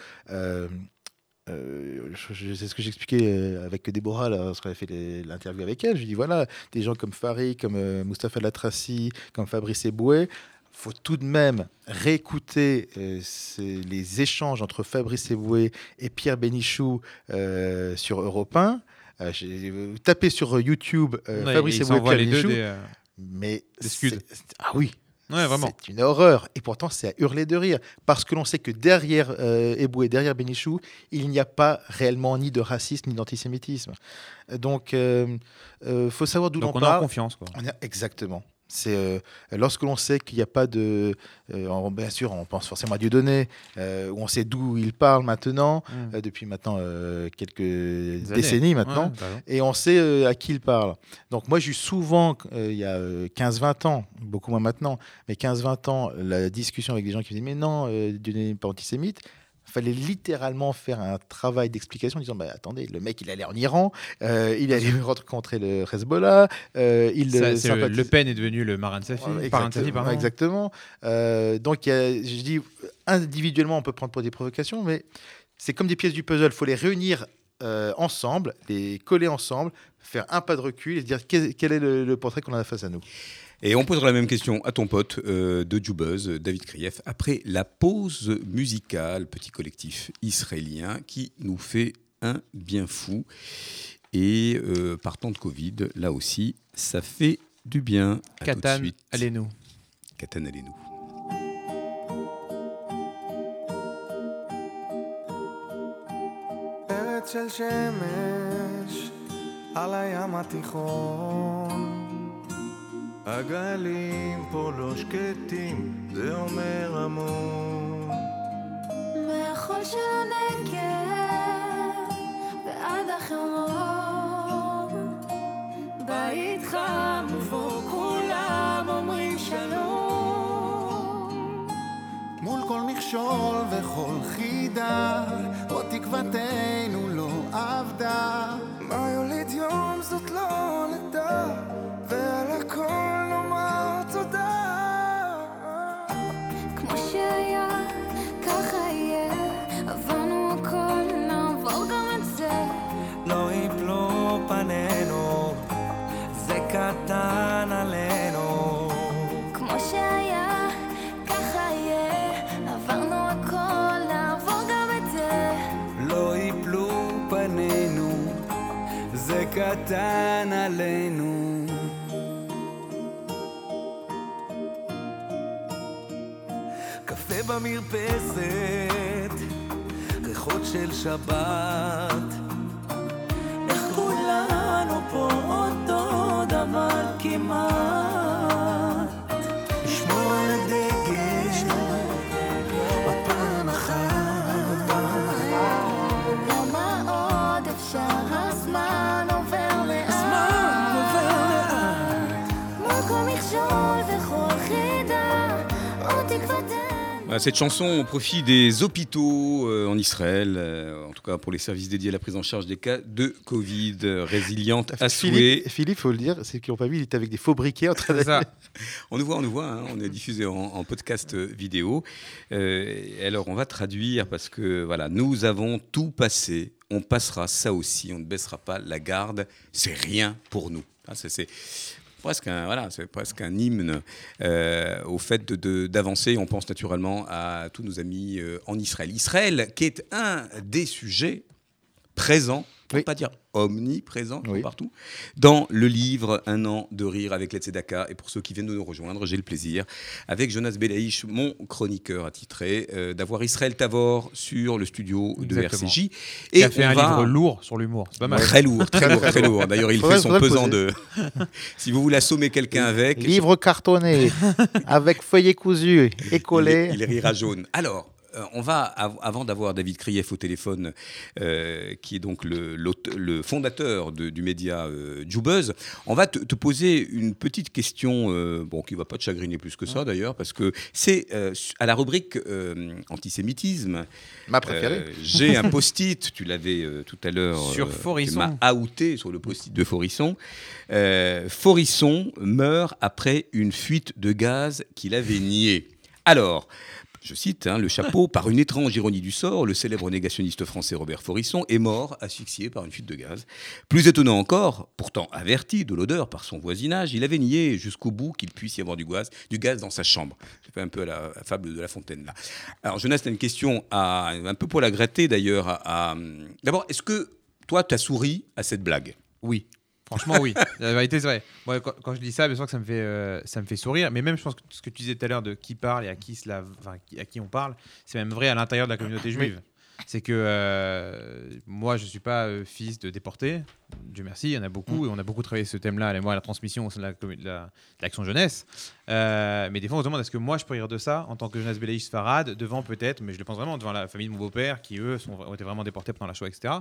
C: Euh, c'est ce que j'expliquais euh, avec Déborah lorsqu'on avait fait l'interview avec elle. Je lui dis voilà, des gens comme Farid, comme euh, Mustapha Latraci, comme Fabrice Eboué, faut tout de même réécouter euh, les échanges entre Fabrice Eboué et Pierre Bénichou euh, sur Europe 1. Euh, j'ai- euh, tapez sur YouTube
B: Ouais,
C: Fabrice Eboué,
B: s'envoient
C: Pierre Bénichou.
B: des,
C: Mais
B: Des scuds.
C: Ah oui,
B: Ouais,
C: c'est une horreur. Et pourtant, c'est à hurler de rire. Parce que l'on sait que derrière euh, Eboué, derrière Bénichou, il n'y a pas réellement ni de racisme ni d'antisémitisme. Donc, il faut savoir d'où l'on
B: Donc on est en
C: parle.
B: confiance. Quoi.
C: On Exactement. C'est euh, lorsque l'on sait qu'il n'y a pas de, euh, en- bien sûr, on pense forcément à Dieudonné, euh, où on sait d'où il parle maintenant,
B: Mmh.
C: euh, depuis maintenant quelques
B: Des années.
C: décennies maintenant,
B: Ouais,
C: et on sait à qui il parle. Donc moi, j'ai eu souvent, il y a euh, 15-20 ans, beaucoup moins maintenant, mais 15-20 ans, la discussion avec des gens qui me disaient, mais non, Dieudonné n'est pas antisémite. Fallait littéralement faire un travail d'explication en disant bah, attendez, le mec il allait en Iran, euh, il allait rencontrer le Hezbollah, euh, il
B: Ça, c'est le, Pen est devenu le Marin de Safi.
C: Exactement, exactement. Euh, donc, il y a- je dis, individuellement, on peut prendre pour des provocations, mais c'est comme des pièces du puzzle. Il faut les réunir euh, ensemble, les coller ensemble, faire un pas de recul et se dire quel, quel est le, le portrait qu'on a face à nous?
A: Et on posera la même question à ton pote euh, de Jubuzz, David Krief, après la pause musicale, petit collectif israélien qui nous fait un bien fou. Et euh, partant de Covid, là aussi, ça fait du bien. À tout de
B: Katan,
A: suite.
B: allez-nous.
A: Katan, allez-nous.
E: ארץ של שמש על הים התיכון הגלים פה לא שקטים, זה אומר המון.
F: מהחול של הנגב ועד החרמון בית חם ובו כולם אומרים שלום.
E: מול כל מכשול וכל חידה, עוד תקוותנו לא אבדה. מה יוליד יום זאת לא נדע, קטן עלינו.
F: כמו שהיה, ככה יהיה עברנו הכל, נעבור גם את זה
E: לא יפלו פנינו, זה קטן עלינו. קפה במרפסת, ריחות של שבת.
A: Cette chanson au profit des hôpitaux euh, en Israël, euh, en tout cas pour les services dédiés à la prise en charge des cas de Covid, euh, résiliente à souhait.
C: Philippe, Philippe, faut le dire, c'est qu'ils n'ont pas vu, il était avec des faux briquets en train de
B: ça.
A: On nous voit, on nous voit, hein, on est diffusé en, en podcast vidéo. Alors on va traduire parce que voilà, nous avons tout passé, on passera ça aussi, on ne baissera pas la garde, c'est rien pour nous. Ah, c'est c'est presque un hymne euh, au fait d'avancer. on pense naturellement à tous nos amis euh, en Israël. Israël, qui est un des sujets présents, pour ne
C: Oui.
A: pas dire omniprésents,
C: Oui.
A: partout, dans le livre Un an de rire avec les Tzedaka. Et pour ceux qui viennent de nous rejoindre, j'ai le plaisir, avec Jonas Belaïch, mon chroniqueur attitré, euh, d'avoir Israël Tavor sur le studio de. RCJ.
B: Il a fait
A: on
B: un
A: va-
B: livre lourd sur l'humour. C'est pas mal.
A: Très lourd, très lourd, très lourd. D'ailleurs, il
C: Faudrait-
A: fait son pesant de. si vous voulez assommer quelqu'un avec.
C: Livre cartonné, avec feuillet cousu et collé.
A: Il, il rira jaune. Alors, on va, av- avant d'avoir David Krief au téléphone, euh, qui est donc le, fondateur de- du média euh, Jubuzz, on va te, te poser une petite question, euh, bon, qui ne va pas te chagriner plus que ça d'ailleurs, parce que c'est euh, à la rubrique euh, antisémitisme.
C: Ma préférée.
A: Euh, J'ai un post-it, tu l'avais euh, tout à l'heure.
B: Sur
A: euh,
B: Forisson.
A: M'as outé sur le post-it de Forisson. Euh, Forisson meurt après une fuite de gaz qu'il avait niée. Alors. Je cite hein, le chapeau, par une étrange ironie du sort, le célèbre négationniste français Robert Forisson est mort asphyxié par une fuite de gaz. Plus étonnant encore, pourtant averti de l'odeur par son voisinage, il avait nié jusqu'au bout qu'il puisse y avoir du gaz, du gaz dans sa chambre. J'ai fait un peu la, fable de La Fontaine là. Alors Jonas, tu as une question un peu pour la gratter d'ailleurs. D'abord, est-ce que toi, tu as souri à cette blague?
B: Oui. Franchement, oui. La vérité, c'est vrai. Moi, quand, quand je dis ça, bien sûr que ça me fait, euh, ça me fait sourire. Mais même, je pense que ce que tu disais tout à l'heure de qui parle et à qui, cela, enfin, qui- à qui on parle, c'est même vrai à l'intérieur de la communauté juive. C'est que euh, moi, je suis pas euh, fils de déportés. Dieu merci, il y en a beaucoup. Et on a beaucoup travaillé ce thème-là, moi, la transmission au sein de la la- l'action jeunesse. Euh, mais des fois, on se demande est-ce que moi, je peux rire de ça en tant que jeunesse bélaïste farade, devant peut-être, mais je le pense vraiment, devant la famille de mon beau-père, qui eux sont, ont été vraiment déportés pendant la Shoah, etc.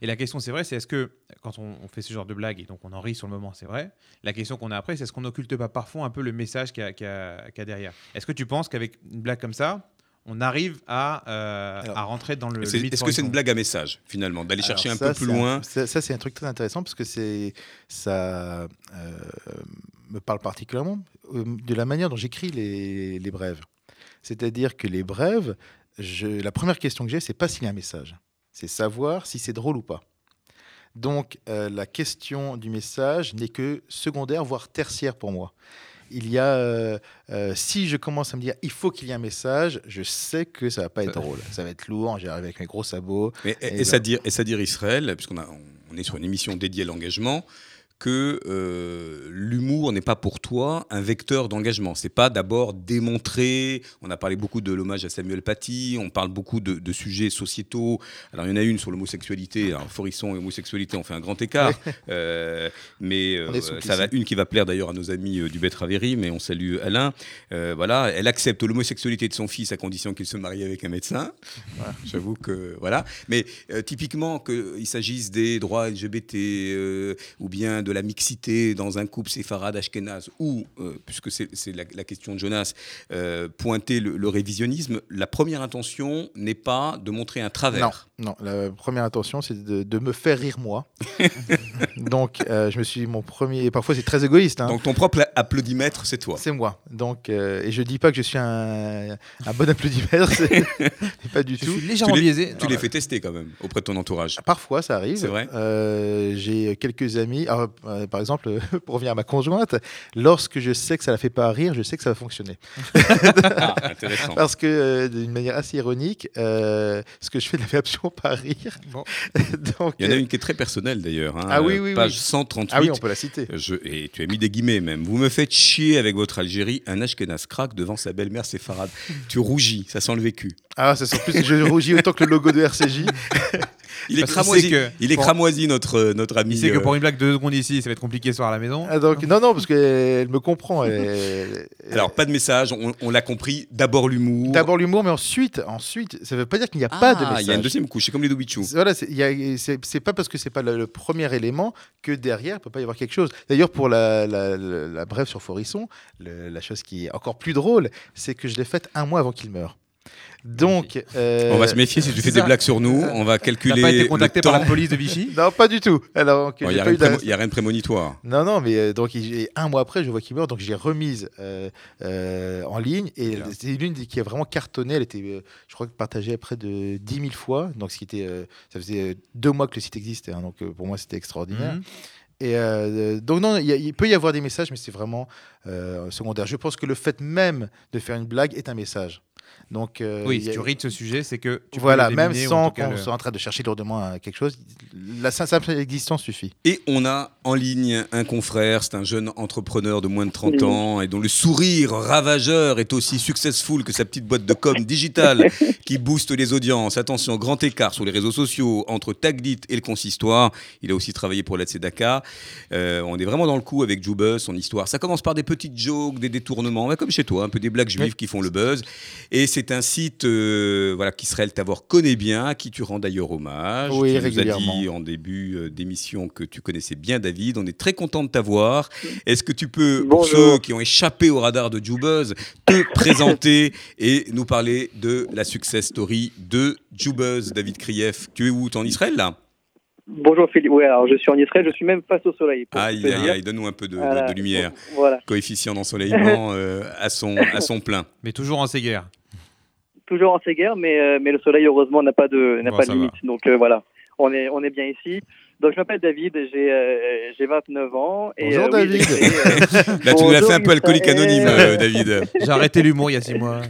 B: Et la question, c'est vrai, c'est est-ce que, quand on, on fait ce genre de blague, et donc on en rit sur le moment, c'est vrai, la question qu'on a après, c'est est-ce qu'on n'occulte pas parfois un peu le message y y qu'il y a derrière? Est-ce que tu penses qu'avec une blague comme ça, on arrive à, euh,
C: Alors,
B: à rentrer dans le.
A: Est-ce que c'est une blague à message, finalement, d'aller chercher un peu plus
C: un-
A: loin
C: ça, ça, c'est un truc très intéressant parce que ça euh, me parle particulièrement euh, de la manière dont j'écris les, les brèves. C'est-à-dire que les brèves, je, la première question que j'ai, c'est pas s'il y a un message, c'est savoir si c'est drôle ou pas. Donc euh, la question du message n'est que secondaire, voire tertiaire pour moi. Il y a, euh, euh, si je commence à me dire, il faut qu'il y ait un message, je sais que ça va pas être
B: Ça-
C: drôle. Ça va être lourd, j'arrive avec mes gros sabots.
A: Mais
C: Et
A: à dire, est-ce à dire Israël, puisqu'on a- on est sur une émission dédiée à l'engagement, que euh, l'humour n'est pas pour toi un vecteur d'engagement. C'est pas d'abord démontrer. On a parlé beaucoup de l'hommage à Samuel Paty. On parle beaucoup de, de sujets sociétaux. Alors il y en a une sur l'homosexualité. Alors Forisson et l'homosexualité ont fait un grand écart. Euh, mais
C: On
A: euh, ça va une qui va plaire d'ailleurs à nos amis du Betravéry, mais on salue Alain. Voilà, elle accepte l'homosexualité de son fils à condition qu'il se marie avec un médecin. J'avoue que voilà. Mais typiquement qu'il s'agisse des droits LGBT ou bien de la mixité dans un couple séfarade ashkénaze ou, euh, puisque c'est la, la question de Jonas, euh, pointer le, le révisionnisme, la première intention n'est pas de montrer un travers.
C: Non, la première intention, c'est de, de me faire rire moi. Donc, euh, je me suis dit, mon premier. et Parfois, c'est très égoïste. hein.
A: Donc ton propre applaudimètre, c'est toi.
C: C'est moi. Donc, euh, et je dis pas que je suis un, un bon applaudimètre, pas du
B: Je
C: tout.
B: suis légèrement
A: Tu les-
B: biaisé.
A: Tu les fais tester quand même auprès de ton entourage.
C: Parfois, ça arrive.
A: C'est vrai
C: Euh, J'ai quelques amis. alors, euh, par exemple, pour revenir à ma conjointe, lorsque je sais que ça la fait pas rire, je sais que ça va fonctionner.
A: Ah, intéressant.
C: Parce que, euh, d'une manière assez ironique, euh, ce que je fais ne la fait absolument pas rire.
B: Bon.
C: Donc,
A: Il y en a une qui est très personnelle d'ailleurs. hein.
C: Ah oui, oui,
A: Page
C: oui.
A: 138.
C: Ah oui, on peut la citer.
A: Je, et tu as mis des guillemets même. Vous me faites chier avec votre Algérie, un Ashkenaz craque devant sa belle-mère séfarade. tu rougis, ça sent le vécu.
C: Ah, c'est en plus, je rougis autant que le logo de RCJ.
A: Il est cramoisi,
B: sait que-
A: il est
B: pour-
A: cramoisi notre, euh, notre ami.
B: Il sait que
A: euh,
B: pour une blague de deux secondes ici, ça va être compliqué ce soir à la maison.
C: Ah, donc, non, non, parce qu'elle me comprend. elle-
A: Alors, pas de message, on, on l'a compris. D'abord l'humour.
C: D'abord l'humour, mais ensuite, ensuite, ça veut pas dire qu'il n'y a pas de
A: Ah,
C: message.
A: il y a une deuxième couche, c'est comme les Doubichou.
C: C'est- Voilà, c'est pas parce que c'est pas le, le premier élément que derrière il peut pas y avoir quelque chose. D'ailleurs, pour la, la, la- la brève sur Forisson, le- la chose qui est encore plus drôle, c'est que je l'ai faite un mois avant qu'il meure. Donc, euh,
A: On va se méfier si tu fais des blagues sur nous. On va calculer.
B: pas été
A: le
B: contacté par la police de Vichy?
C: Non, pas du tout. Alors,
A: Il n'y a, rien de
C: la-
A: prémo- il y a rien de prémonitoire.
C: Non, non, mais euh, donc un mois après, je vois qu'il meurt, donc j'ai remise euh, euh, en ligne et c'est l'une des- qui a vraiment cartonné. Elle était, euh, je crois, partagée à près de 10 000 fois. Donc ce qui était, euh, ça faisait euh, deux mois que le site existait, hein, donc euh, pour moi c'était extraordinaire.
B: Mhm.
C: Et euh, donc non, il y a- il peut y avoir des messages, mais c'est vraiment euh, secondaire. Je pense que le fait même de faire une blague est un message. Donc euh,
B: Oui, si
C: a-
B: tu ris de ce sujet, c'est que tu peux
C: voilà,
B: le
C: même sans qu'on
B: le-
C: soit en train de chercher lourdement à quelque chose, la simple existence suffit.
A: Et on a en ligne un confrère, c'est un jeune entrepreneur de moins de 30 ans et dont le sourire ravageur est aussi successful que sa petite boîte de com digitale qui booste les audiences. Attention, grand écart sur les réseaux sociaux entre Taglit et le consistoire. Il a aussi travaillé pour l'ADC-DACA. Euh, on est vraiment dans le coup avec Joubuzz, son histoire. Ça commence par des petites jokes, des détournements, comme chez toi, un peu des blagues juives qui font le buzz. Et c'est un site euh, voilà, qu'Israël Tavor connaît bien, à qui tu rends d'ailleurs hommage.
C: Oui,
A: tu nous as dit en début euh, d'émission que tu connaissais bien David. On est très content de t'avoir. Est-ce que tu peux, pour ceux qui ont échappé au radar de Jubuzz, te présenter et nous parler de la success story de Jubuzz, David Krief Tu es où Tu es en Israël là?
G: Bonjour Philippe. Oui, alors je suis en Israël, je suis même face au soleil.
A: Aïe, aïe, aïe, donne-nous un peu de, de-
G: Voilà.
A: de lumière.
G: Voilà.
A: Coefficient d'ensoleillement euh, à, son, à son plein.
B: Mais toujours en Séguerre.
G: Toujours en Séguerre, mais, euh, mais le soleil, heureusement, n'a pas de, n'a
B: Bon,
G: pas de limite. Donc euh, voilà, on est, on est bien ici. Donc je m'appelle David, j'ai euh, j'ai 29 ans. Et,
C: Bonjour,
G: euh, oui,
C: David.
G: euh,
A: Là, tu nous l'as fait un peu alcoolique anonyme, euh, David.
B: J'ai arrêté l'humour il y a six mois.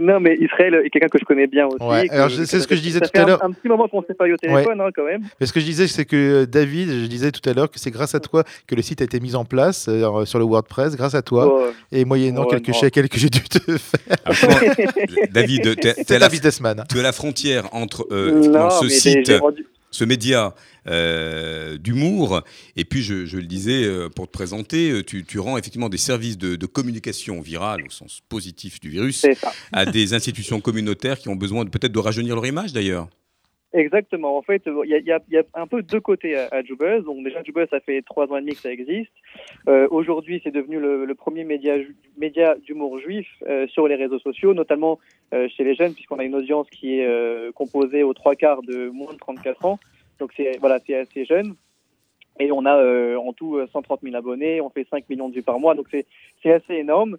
G: Non, mais Israël est quelqu'un que je connais bien aussi.
C: Ouais,
G: que-
C: alors, c'est ce que je disais tout à
G: un-
C: l'heure.
G: Un petit moment qu'on s'est pas eu au téléphone, hein, quand même.
C: Mais ce que je disais, c'est que euh, David, je disais tout à l'heure que c'est grâce à toi que le site a été mis en place euh, sur le WordPress, grâce à toi.
G: Oh,
C: Et moyennant quelques
G: non.
C: chèques que j'ai dû te faire.
A: Alors, David, t'es- t'es
C: C'est
A: à
C: la
A: la,
C: businessman.
A: tu es à la frontière entre euh,
G: non,
A: ce site.
G: j'ai rendu-
A: ce média euh, d'humour. Et puis, je, je le disais, euh, pour te présenter, euh, tu, tu rends effectivement des services de, de communication virale, au sens positif du virus, à des institutions communautaires qui ont besoin peut-être de rajeunir leur image d'ailleurs.
G: Exactement. En fait, il y a, il y a- il y a un peu deux côtés à, à Jubuzz. Donc déjà, Jubuzz, ça fait trois ans et demi que ça existe. Euh, Aujourd'hui, c'est devenu le, le premier média, média d'humour juif euh, sur les réseaux sociaux, notamment euh, chez les jeunes, puisqu'on a une audience qui est composée aux trois quarts de moins de 34 ans. Donc c'est voilà, c'est assez jeune. Et on a euh, en tout euh, 130 000 abonnés. On fait 5 millions de vues par mois. Donc c'est c'est assez énorme.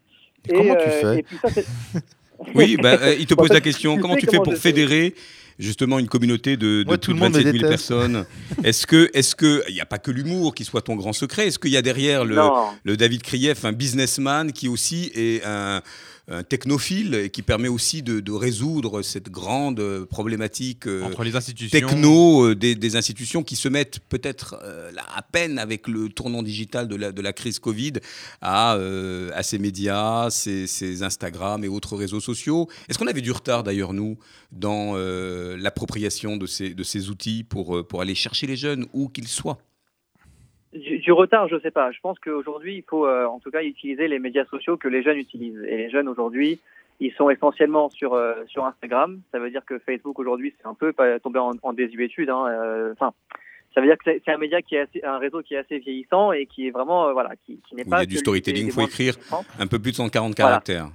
C: Et comment tu
G: euh,
C: fais
G: et puis ça, c'est-
A: Oui, bah, euh, il te pose la question,
G: tu
A: comment tu fais
G: comment
A: pour fédérer justement une communauté de, de
C: Moi, tout le
A: de
C: monde me
A: 27 000
C: déteste.
A: personnes? Est-ce que, est-ce que, il n'y a pas que l'humour qui soit ton grand secret? Est-ce qu'il y a derrière le, le David Krief, un businessman qui aussi est un, un technophile et qui permet aussi de, de résoudre cette grande problématique euh,
B: Entre les institutions.
A: techno euh, des, des institutions qui se mettent peut-être euh, à peine avec le tournant digital de la, de la crise Covid à, à ces médias, ces, ces Instagram et autres réseaux sociaux. Est-ce qu'on avait du retard d'ailleurs, nous, dans l'appropriation de ces, de ces outils pour, pour aller chercher les jeunes, où qu'ils soient?
G: Du, du retard, je sais pas. Je pense qu'aujourd'hui, il faut euh, en tout cas utiliser les médias sociaux que les jeunes utilisent. Et les jeunes aujourd'hui, ils sont essentiellement sur euh, sur Instagram. Ça veut dire que Facebook aujourd'hui, c'est un peu pas tombé en, en désuétude. hein. Euh, Enfin, ça veut dire que c'est un média qui est assez, un réseau qui est assez vieillissant et qui est vraiment euh, voilà, qui, qui n'est
A: Où il
G: pas.
A: y a du storytelling,
G: des-
A: faut écrire.
G: 18 ans.
A: Un peu plus de 140
G: Voilà.
A: caractères.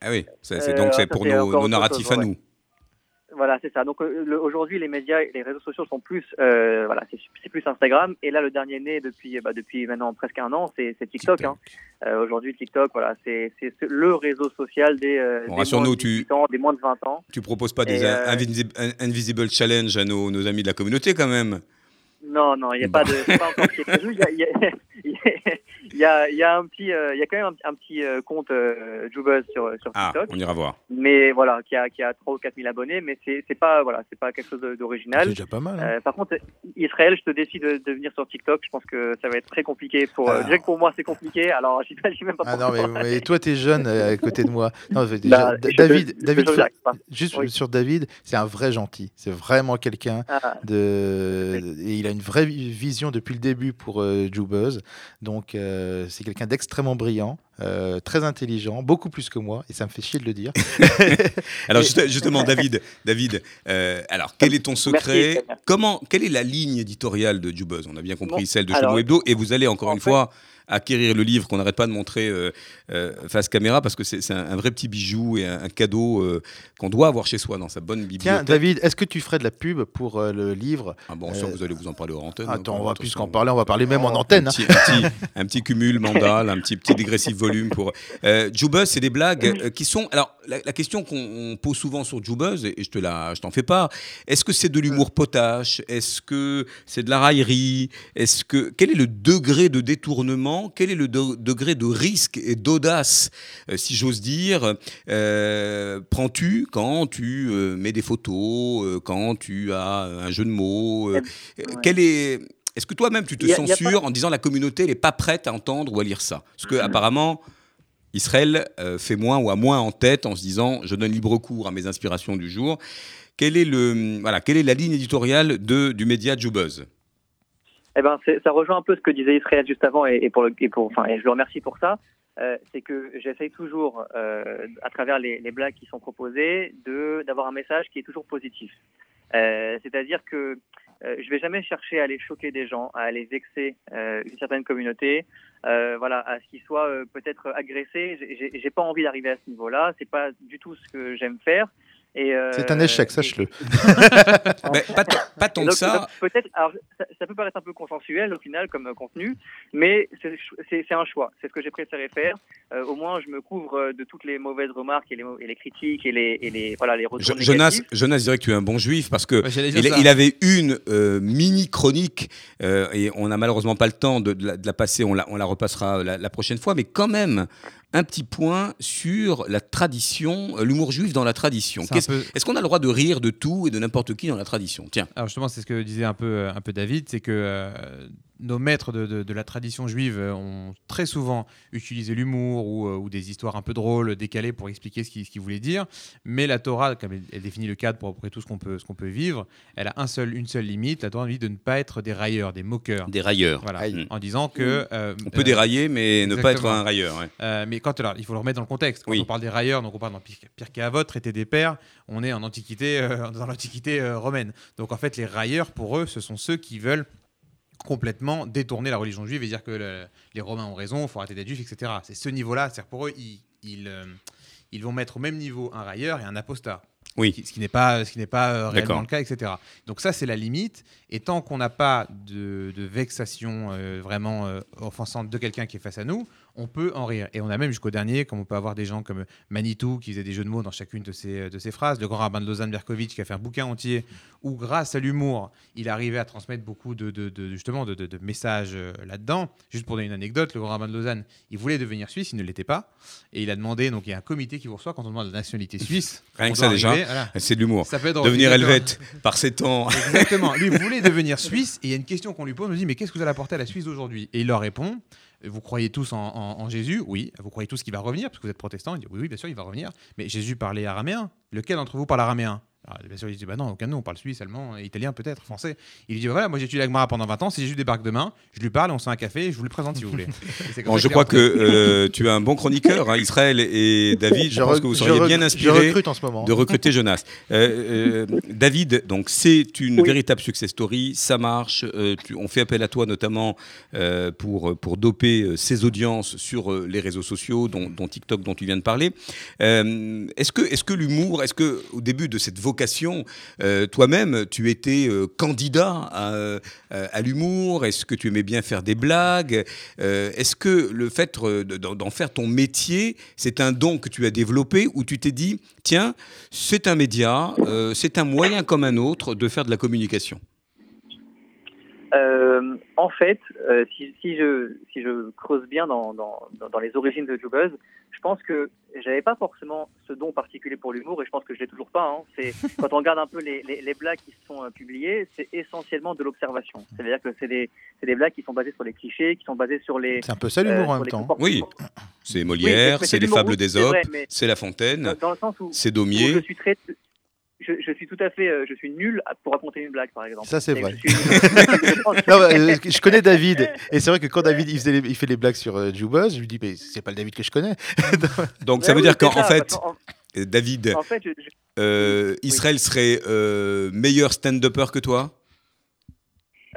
A: Ah oui, c'est
G: Euh,
A: donc c'est pour nos, narratifs
G: chose,
A: à
G: ouais.
A: nous.
G: Voilà, c'est ça. Donc euh, le- aujourd'hui, les médias, les réseaux sociaux sont plus, euh, voilà, c'est plus Instagram. Et là, le dernier né depuis, bah, depuis maintenant presque un an, c'est TikTok. Hein. Euh, aujourd'hui, TikTok, voilà, c'est c'est ce- le réseau social des,
A: Bon,
G: des
A: rassure-nous,
G: moins de
A: tu-
G: 18 ans, des moins de 20 ans.
A: Tu proposes pas des invisible, invisible challenge à nos, nos amis de la communauté quand même
G: Non, non, il n'y a
A: Bon.
G: pas de, pas encore y a, y a- il y a- il y a un petit, euh, il y a quand même un, un petit euh, compte euh, Jubuzz sur sur
A: Ah,
G: TikTok,
A: on ira voir.
G: mais voilà, qui a qui a 3 ou 4 000 abonnés, mais c'est c'est pas voilà, c'est pas quelque chose de-
C: C'est
G: d'original.
C: déjà pas mal. hein.
G: Euh, par contre, Israël, je te décide de, de venir sur TikTok. Je pense que ça va être très compliqué. Pour, euh,
C: Alors.
G: déjà que pour moi, c'est compliqué. Alors, j'y sais même pas
C: Ah non, mais, mais toi, t'es jeune à côté de moi. Non, mais déjà,
G: Bah,
C: D-
G: je-
C: David, juste
G: Oui.
C: sur David, c'est un vrai gentil. C'est vraiment quelqu'un
G: Ah,
C: de. Et il a une vraie vi- vision depuis le début pour euh, Jubuzz. Donc, euh, c'est quelqu'un d'extrêmement brillant, euh, très intelligent, beaucoup plus que moi, et ça me fait chier de le dire.
A: Alors
C: Et-
A: justement, David, David, euh, alors quel est ton secret
G: Merci.
A: Comment, quelle est la ligne éditoriale de Jubuzz On a bien compris
G: Bon,
A: celle de Chelou Hebdo, et vous allez encore
G: en
A: une
G: fait-
A: fois acquérir le livre qu'on n'arrête pas de montrer euh, euh, face caméra parce que c'est un, un vrai petit bijou et un, un cadeau euh, qu'on doit avoir chez soi dans sa bonne
C: Tiens,
A: bibliothèque.
C: David, est-ce que tu ferais de la pub pour euh, le livre?
A: Ah bon, sûr,
C: euh,
A: vous allez vous en parler hors antenne.
C: Attends,
A: hein,
C: on va plus qu'en parler, on va parler même en antenne.
A: Un
C: hein.
A: petit, un petit- un petit cumul mandal, un petit, petit dégressif volume pour. Euh, Jubuzz, c'est des blagues euh, qui sont. Alors, la, la question qu'on on pose souvent sur Jubuzz, et je te la, je t'en fais pas. Est-ce que c'est de l'humour potache? Est-ce que c'est de la raillerie? Est-ce que quel est le degré de détournement Quel est le de- degré de risque et d'audace, euh, si j'ose dire, euh, prends-tu quand tu euh, mets des photos, quand tu as un jeu de mots
G: Ouais.
A: Quel est est-ce que toi-même tu te
G: a-
A: censures en disant la communauté n'est pas prête à entendre ou à lire ça? Parce que apparemment Israël euh, fait moins ou a moins en tête en se disant je donne libre cours à mes inspirations du jour. Quel est le voilà quelle est la ligne éditoriale de du média Jubuzz
G: Eh ben, ça rejoint un peu ce que disait Israël juste avant, et, pour, le, et pour, enfin, et je le remercie pour ça. Euh, c'est que j'essaye toujours, euh, à travers les, les blagues qui sont proposées, de d'avoir un message qui est toujours positif. Euh, C'est-à-dire que euh, je vais jamais chercher à aller choquer des gens, à aller vexer euh, une certaine communauté, euh, voilà, à ce qu'ils soient peut-être agressés. J'ai pas envie d'arriver à ce niveau-là. C'est pas du tout ce que j'aime faire. Euh,
C: C'est un échec, sache-le.
A: Pas, pas tant que ça.
G: Peut-être, alors, ça, ça peut paraître un peu consensuel au final comme euh, contenu, mais c'est un choix. C'est ce que j'ai préféré faire. Euh, au moins, je me couvre de toutes les mauvaises remarques et les, et les critiques et les, et les voilà les retours négatifs.
A: Jonas, Jonas dirait que tu es un bon juif parce que
B: Ouais,
A: il, avait une euh, mini chronique euh, et on n'a malheureusement pas le temps de, de la, de la passer. On la, on la repassera la, la prochaine fois, mais quand même un petit point sur la tradition, euh, l'humour juif dans la tradition.
B: Peu-
A: Est-ce qu'on a le droit de rire de tout et de n'importe qui dans la tradition? Tiens.
B: Alors justement, c'est ce que disait un peu, un peu David, c'est que euh, nos maîtres de, de- de la tradition juive euh, ont très souvent utilisé l'humour ou, euh, ou des histoires un peu drôles, décalées pour expliquer ce qu'ils voulaient dire. Mais la Torah, comme elle, elle définit le cadre pour à peu près tout ce qu'on peut, ce qu'on peut vivre, elle a un seul, une seule limite. La Torah nous dit de ne pas être des railleurs, des moqueurs.
A: Des railleurs.
B: Voilà, en disant que. euh,
A: On peut dérailler, mais ne pas être un railleur. ouais.
B: euh, mais quand alors, il faut le remettre dans le contexte. Quand
A: Oui.
B: on parle des railleurs, donc on parle dans Pire, Pire qu'Avot, traité des pères, on est en antiquité, euh, dans l'antiquité euh, romaine. Donc en fait, les railleurs pour eux, ce sont ceux qui veulent complètement détourner la religion juive et dire que le- les Romains ont raison, il faut arrêter d'être juif, etc. C'est ce niveau-là. C'est pour eux, ils, ils, euh, ils vont mettre au même niveau un railleur et un apostat.
A: Oui.
B: Ce qui- n'est pas, ce qui n'est pas euh, réellement le cas, etc. Donc ça, c'est la limite. Et tant qu'on n'a pas de, de vexation euh, vraiment euh, offensante de quelqu'un qui est face à nous, on peut en rire. Et on a même jusqu'au dernier, comme on peut avoir des gens comme Manitou qui faisaient des jeux de mots dans chacune de ses, de ses phrases, le grand rabbin de Lausanne, Berkovitch, qui a fait un bouquin entier où, grâce à l'humour, il arrivait à transmettre beaucoup de, de- de- justement de, de- messages euh, là-dedans. Juste pour donner une anecdote, le grand rabbin de Lausanne, il voulait devenir suisse, il ne l'était pas. Et il a demandé, donc il y a un comité qui vous reçoit quand on demande la nationalité suisse.
A: Rien que ça, déjà.
B: voilà.
A: C'est de l'humour. Devenir helvète par ses temps.
B: Exactement. Lui voulait devenir suisse et il y a une question qu'on lui pose. On lui dit Mais qu'est-ce que vous allez apporter à la Suisse aujourd'hui? Et il leur répond Vous croyez tous en, Jésus? Oui. Vous croyez tous qu'il va revenir? Parce que vous êtes protestant. Il dit Oui, oui, bien sûr, il va revenir. Mais Jésus parlait araméen. Lequel d'entre vous parle araméen? Alors, Bien sûr, il dit Bah non, aucun de nous. On parle suisse, allemand, italien, peut-être, français. Il lui dit Voilà, moi j'ai étudié la pendant 20 ans. Si Jésus débarque demain, je lui parle, on se fait un café et je vous le présente si vous voulez.
A: Bon, je
B: est
A: crois que euh, tu es un bon chroniqueur, hein, Israël et David. Je, pense que vous
C: je
A: seriez bien
C: Je en ce moment.
A: de recruter Jonas. Euh, euh, David, donc c'est une
D: Oui.
A: véritable success story, ça marche. euh, tu- on fait appel à toi notamment euh, pour pour doper euh, ses audiences sur euh, les réseaux sociaux, dont, dont TikTok, dont tu viens de parler. Euh, est-ce que est-ce que l'humour, est-ce que au début de cette euh, toi-même, tu étais euh, candidat à, euh, à l'humour. Est-ce que tu aimais bien faire des blagues? Est-ce que le fait de- d'en faire ton métier, c'est un don que tu as développé ou tu t'es dit, tiens, c'est un média, c'est un moyen comme un autre de faire de la communication?
G: Euh, en fait, euh, si, si, je, si je creuse bien dans, dans, dans- les origines de Jubuzz, je pense que j'avais pas forcément ce don particulier pour l'humour et je pense que je l'ai toujours pas. hein. C'est quand on regarde un peu les, les, les blagues qui sont euh, publiées, c'est essentiellement de l'observation. C'est-à-dire que c'est des, c'est des blagues qui sont basées sur les clichés, qui sont basées sur les
C: C'est un peu ça
G: euh,
C: l'humour
G: sur
C: en même temps.
A: Oui, c'est
G: Oui,
A: Molière, c'est les fables
G: vrai, mais
A: c'est La Fontaine,
G: dans, dans le sens où,
A: c'est
G: où
A: Daumier.
G: je suis très je, je suis tout à fait euh, je suis nul à- pour raconter une blague par exemple.
C: Ça, c'est vrai.
G: je suis- je pense-
C: Non, je connais David et c'est vrai que quand David il, faisait les- il fait les blagues sur euh, Jubuzz, je lui dis mais c'est pas le David que je connais.
A: Donc ça veut
G: oui,
A: dire qu'en fait, euh, David,
G: en fait, je- je-
A: euh, Israël serait euh, meilleur stand-upper que toi?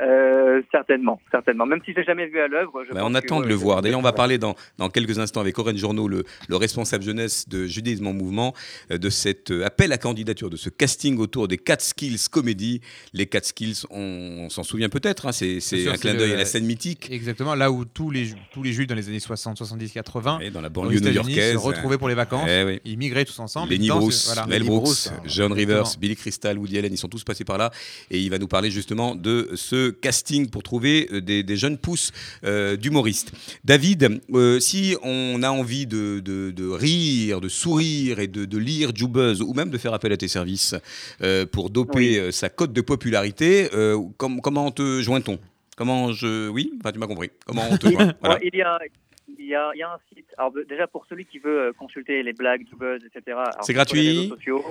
G: Euh, certainement, certainement. Même si je l'ai jamais vu à l'œuvre. je
A: Bah, on
G: que,
A: attend de le voir. D'ailleurs, on va parler dans, dans quelques instants avec Oren Journeau, le, le responsable jeunesse de Judaïsme en Mouvement, euh, de cet euh, appel à candidature, de ce casting autour des 4 Skills Comedy. Les 4 Skills, on, on s'en souvient peut-être, hein, c'est c'est
B: sûr,
A: un clin d'œil à la scène mythique.
B: Exactement, là où tous les, tous les juifs dans les années 60, 70, 80
A: Ouais, dans la banlieue new-yorkaise.
B: se retrouvaient pour les vacances.
A: Eh oui.
B: Ils migraient tous ensemble.
A: Lenny Bruce,
B: voilà.
A: Mel Brooks,
C: Bruce.
A: John Rivers,
B: Exactement.
A: Billy Crystal, Woody Allen, ils sont tous passés par là. Et il va nous parler justement de ce casting pour trouver euh, des, des jeunes pousses euh, d'humoristes. David, euh, si on a envie de, de- de rire, de sourire et de, de lire Jubuzz, ou même de faire appel à tes services euh, pour doper
G: Oui.
A: sa cote de popularité, com- comment te joint-on? Comment je... Oui, enfin, tu m'as compris. Comment on te joint? Voilà.
G: il y a, il y a, il y a un site. Alors déjà pour celui qui veut consulter les blagues du buzz, etc.
A: C'est gratuit
G: C'est
A: Ou,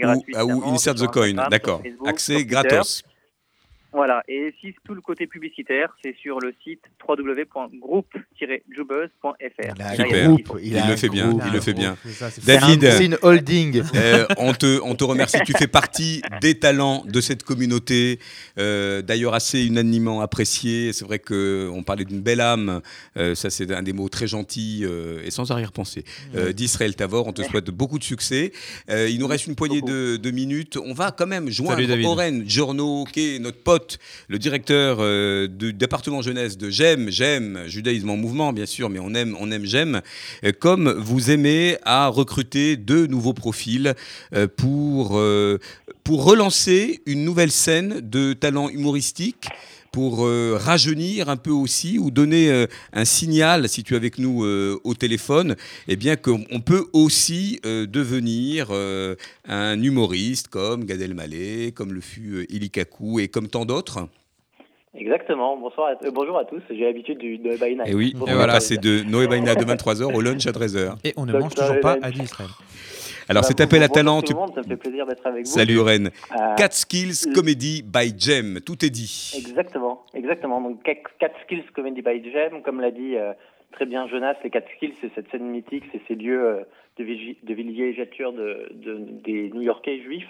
G: gratuit.
A: ou
G: évidemment,
A: Insert the Coin, d'accord. Accès gratos.
G: Voilà. Et si tout le côté publicitaire, c'est sur le site www.groupe-jubuzz.fr.
C: Il a un
G: il a
A: le
C: un
A: fait bien, il le fait bien.
B: Ça,
C: un-
A: David.
C: c'est une holding.
A: Euh, on, te, on te remercie. Tu fais partie des talents de cette communauté, euh, d'ailleurs assez unanimement apprécié. C'est vrai qu'on parlait d'une belle âme, euh, ça c'est un des mots très gentils euh, et sans arrière-pensée, euh, d'Israël Tavor. On te souhaite beaucoup de succès. Euh, il nous reste une poignée de, de minutes. On va quand même joindre. Oren Journeau, qui est notre pote, le directeur euh, du département jeunesse de J'aime, J'aime, Judaïsme en mouvement bien sûr, mais on aime, on aime J'aime, Euh, comme vous aimez à recruter de nouveaux profils euh, pour, pour relancer une nouvelle scène de talents humoristiques pour euh, rajeunir un peu aussi ou donner euh, un signal, si tu es avec nous euh, au téléphone, eh bien qu'on on peut aussi euh, devenir euh, un humoriste comme Gad Elmaleh, comme le fut euh, Ili Kakou et comme tant d'autres.
H: Exactement. Bonsoir, à- euh, bonjour à tous. J'ai l'habitude du de by night.
A: Et oui, et voilà, c'est de Noé Baina de 23h au lunch à 13h.
B: Et on ne
H: Donc,
B: mange toujours pas à d'Israël.
A: Alors
H: Bah,
A: cet
H: bon-
A: appel à talent,
H: tout le monde, ça me fait plaisir d'être avec vous.
A: Salut Oren.
H: Euh,
A: 4 Skills Comedy by Jem, tout est dit.
H: Exactement, exactement. Donc 4 skills comedy by Jam, comme l'a dit euh, très bien Jonas, les 4 skills, c'est cette scène mythique, c'est ces lieux euh, de, de villégiature de, de- des New-Yorkais juifs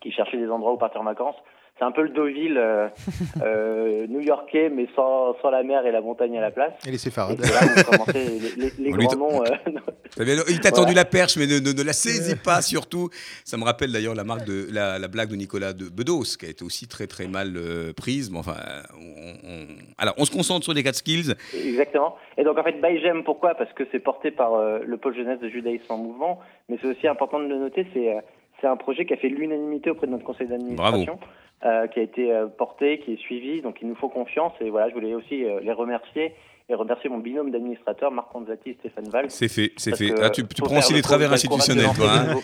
H: qui cherchaient des endroits où partir en vacances. C'est un peu le Deauville euh, euh, new-yorkais, mais sans, sans la mer et la montagne à la place.
C: Et les
H: Et
C: séfarades.
H: là ont commencé les, les- les
A: On
H: grands noms. euh,
A: Il t'a tendu
H: Voilà.
A: la perche, mais ne, ne- ne la saisis pas surtout. Ça me rappelle d'ailleurs la marque de la, la blague de Nicolas de Bedos, qui a été aussi très très mal euh, prise. Mais enfin, on, on- alors on se concentre sur les 4 skills.
H: Exactement. Et donc en fait, by Jem, pourquoi? Parce que c'est porté par euh, le pôle jeunesse de judaïsme en mouvement, mais c'est aussi important de le noter, c'est euh, c'est un projet qui a fait l'unanimité auprès de notre conseil d'administration, euh, qui a été euh, porté, qui est suivi, donc il nous faut confiance. Et voilà, je voulais aussi euh, les remercier et remercier mon binôme d'administrateurs, Marc Anzati et Stéphane Valls.
A: C'est fait, c'est fait. Ah, tu tu prends aussi
H: le
A: les travers institutionnels, toi. hein.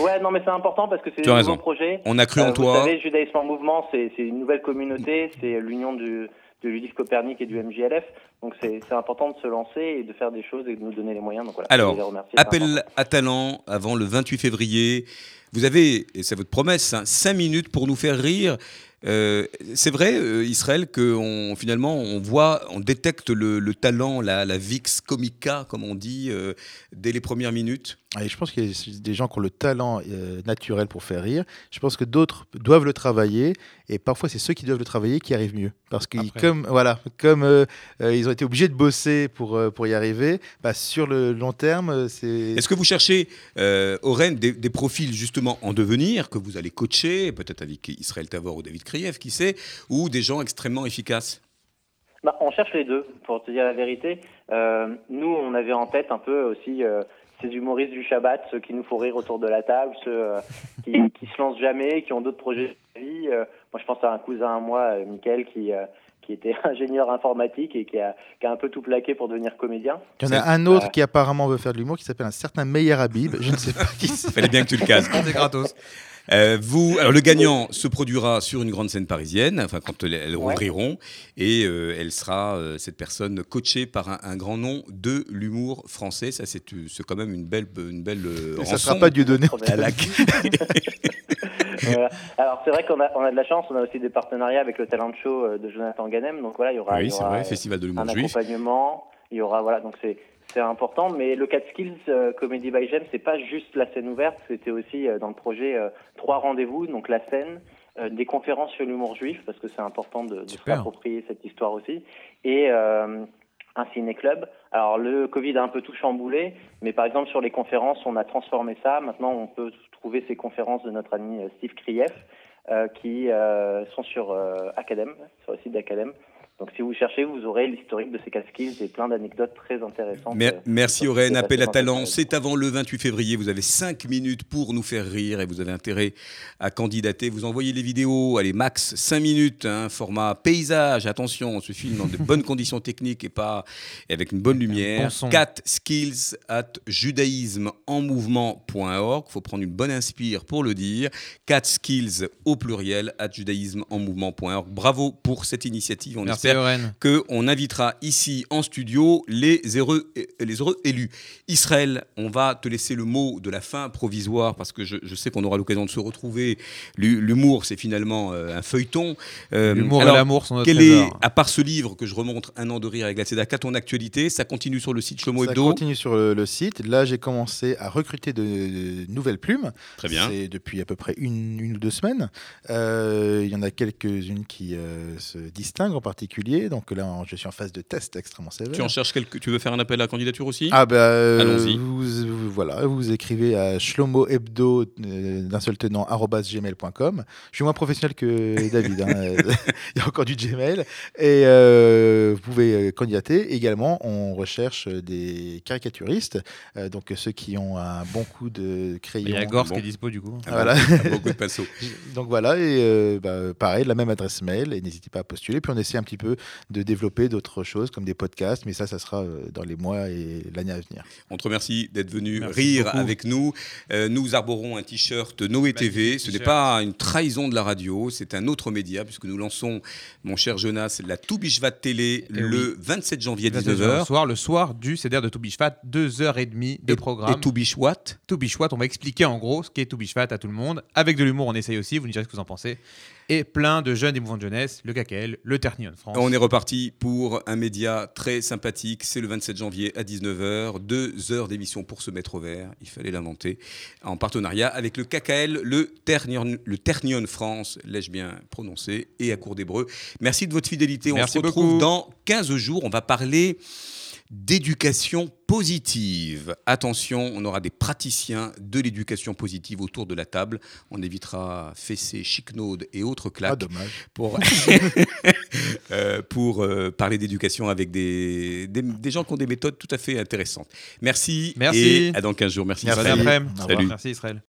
H: Ouais, non, mais c'est important parce que c'est
A: raison.
H: nouveaux projets.
A: On a cru en
H: Vous
A: toi.
H: savez, Judaïsme en mouvement, c'est une nouvelle communauté, c'est l'union du- de Judith Copernic et du MJLF. Donc c'est important de se lancer et de faire des choses et de nous donner les moyens. Donc voilà,
A: Alors. Appel à talent avant le 28 février. Vous avez, et c'est votre promesse, 5 minutes pour nous faire rire. Euh, c'est vrai, euh, Israël, que on, finalement on voit, on détecte le, le talent, la, la vix comica, comme on dit, euh, dès les premières minutes.
C: Et je pense qu'il y a des gens qui ont le talent euh, naturel pour faire rire. Je pense que d'autres doivent le travailler. Et parfois, c'est ceux qui doivent le travailler qui arrivent mieux. Parce que
B: Après.
C: comme, voilà, comme euh, euh, ils ont été obligés de bosser pour, euh, pour y arriver, bah, sur le long terme, c'est...
A: Est-ce que vous cherchez, euh, au Rennes, des, des profils justement en devenir, que vous allez coacher, peut-être avec Israël Tavor ou David Kriev, qui sait, ou des gens extrêmement efficaces?
H: Bah, on cherche les deux, pour te dire la vérité. Euh, nous, on avait en tête un peu aussi euh, ces humoristes du Shabbat, ceux qui nous font rire autour de la table, ceux euh, qui, qui se lancent jamais, qui ont d'autres projets de vie. Moi, je pense à un cousin à moi, euh, Mickaël, qui, euh, qui était ingénieur informatique et qui a, qui a un peu tout plaqué pour devenir comédien.
C: Il y en a un autre qui apparemment veut faire de l'humour qui s'appelle un certain Meyer Habib. Je ne sais pas qui c'est.
A: Fallait bien que tu le cases.
B: C'est gratos.
A: Euh, vous, alors le gagnant se produira sur une grande scène parisienne, enfin quand elles
H: Ouais.
A: rouvriront, et euh, elle sera euh, cette personne coachée par un, un grand nom de l'humour français. Ça, c'est euh, quand même une belle, une belle euh,
C: Et ça ne sera pas Dieu donné.
A: à la-
H: Voilà. Alors c'est vrai qu'on a, on a de la chance, on a aussi des partenariats avec le talent show euh, de Jonathan Ganem. Donc voilà, il y aura, il
A: Oui,
H: y aura,
A: vrai,
H: euh,
A: Festival de l'humour
H: un
A: juif.
H: accompagnement. Il y aura voilà, donc c'est c'est important. Mais le 4 Skills euh, Comedy by Gem, c'est pas juste la scène ouverte, c'était aussi euh, dans le projet euh, trois rendez-vous, donc la scène, euh, des conférences sur l'humour juif parce que c'est important de, s'approprier cette histoire aussi, et un ciné-club. Alors le Covid a un peu tout chamboulé, mais par exemple sur les conférences, on a transformé ça. Maintenant, on peut trouver ces conférences de notre ami Steve Krief qui sont sur Academ, sur le site d'Academ. Donc si vous cherchez, vous aurez l'historique de ces casquilles et plein d'anecdotes très intéressantes.
A: Mer-
H: euh,
A: merci Aurène, appel à talent, c'est avant le 28 février, vous avez 5 minutes pour nous faire rire et vous avez intérêt à candidater. Vous envoyez les vidéos, allez max 5 minutes, hein, format paysage, attention, on se filme dans de bonnes conditions techniques et pas et avec une bonne lumière.
B: bon son.
A: 4 skills at judaïsmeenmouvement.org, faut prendre une bonne inspire pour le dire. 4 skills au pluriel at judaïsmeenmouvement.org. Bravo pour cette initiative, on
B: Merci
A: espère
B: Oren.
A: que on invitera ici en studio les heureux, les heureux élus. Israël, on va te laisser le mot de la fin provisoire parce que je, je sais qu'on aura l'occasion de se retrouver. L'hu- L'humour, c'est finalement euh, un feuilleton. Euh,
B: L'humour et l'amour sont notre
A: quel est, à part ce livre que je remonte, Un an de rire avec la Tzedaka, ton actualité? Ça continue sur le site Shlomo
C: Ça
A: Hebdo
C: continue sur le, le site. Là, j'ai commencé à recruter de, de nouvelles plumes.
A: Très bien.
C: C'est depuis à peu près une, une ou deux semaines. Euh, il y en a quelques-unes qui euh, se distinguent en particulier. Donc là, je suis en phase de test extrêmement sévère.
A: Tu en cherches quelques Tu veux faire un appel à candidature aussi?
C: Ah bah euh,
A: Allons-y.
C: Vous- voilà, vous écrivez à shlomo hebdo euh, d'un seul tenant gmail.com. Je suis moins professionnel que David. hein, euh, Il y a encore du Gmail et euh, vous pouvez candidater. Également, on recherche des caricaturistes, euh, donc ceux qui ont un bon coup de crayon.
B: Il y a Gors
A: bon.
B: qui est dispo du coup.
A: Ah,
C: Voilà.
A: Beaucoup de pinceaux.
C: Donc voilà, et euh, bah, pareil, la même adresse mail, et n'hésitez pas à postuler. Puis on essaie un petit peu de développer d'autres choses comme des podcasts, mais ça, ça sera dans les mois et l'année à venir.
A: On te remercie d'être venu
B: Merci
A: rire
B: beaucoup.
A: avec nous. Euh, nous arborons un t-shirt Noé TV. Ce n'est pas une trahison de la radio, c'est un autre média puisque nous lançons, mon cher Jonas, la Toubishvat Télé
B: Eh
A: le 27 janvier à
B: 19h.
A: 19h.
B: soir, le soir du CDR de Toubishvat, 2h30 de
A: Et-
B: programme.
A: Et Toubishwat?
B: Toubishvat, on va expliquer en gros ce qu'est Toubishvat à tout le monde. Avec de l'humour, on essaye aussi, vous nous direz ce que vous en pensez. Et plein de jeunes et mouvements de jeunesse, le KKL, le Ternion France.
A: On est reparti pour un média très sympathique. C'est le 27 janvier à 19h. Deux heures d'émission pour se mettre au vert. Il fallait l'inventer. En partenariat avec le KKL, le Ternion, le Ternion France, l'ai-je bien prononcé, et à Cour d'Hébreu. Merci de votre fidélité.
B: Merci
A: on se retrouve
B: beaucoup.
A: dans 15 jours. On va parler d'éducation positive. Attention, on aura des praticiens de l'éducation positive autour de la table. On évitera Fessé, Chicnaude et autres
C: Ah,
A: claques
C: dommage.
A: pour, euh, pour euh, parler d'éducation avec des, des, des gens qui ont des méthodes tout à fait intéressantes. Merci.
B: Merci.
A: Et à dans 15 jours. Merci. Israël. Salut.
B: Merci Israël.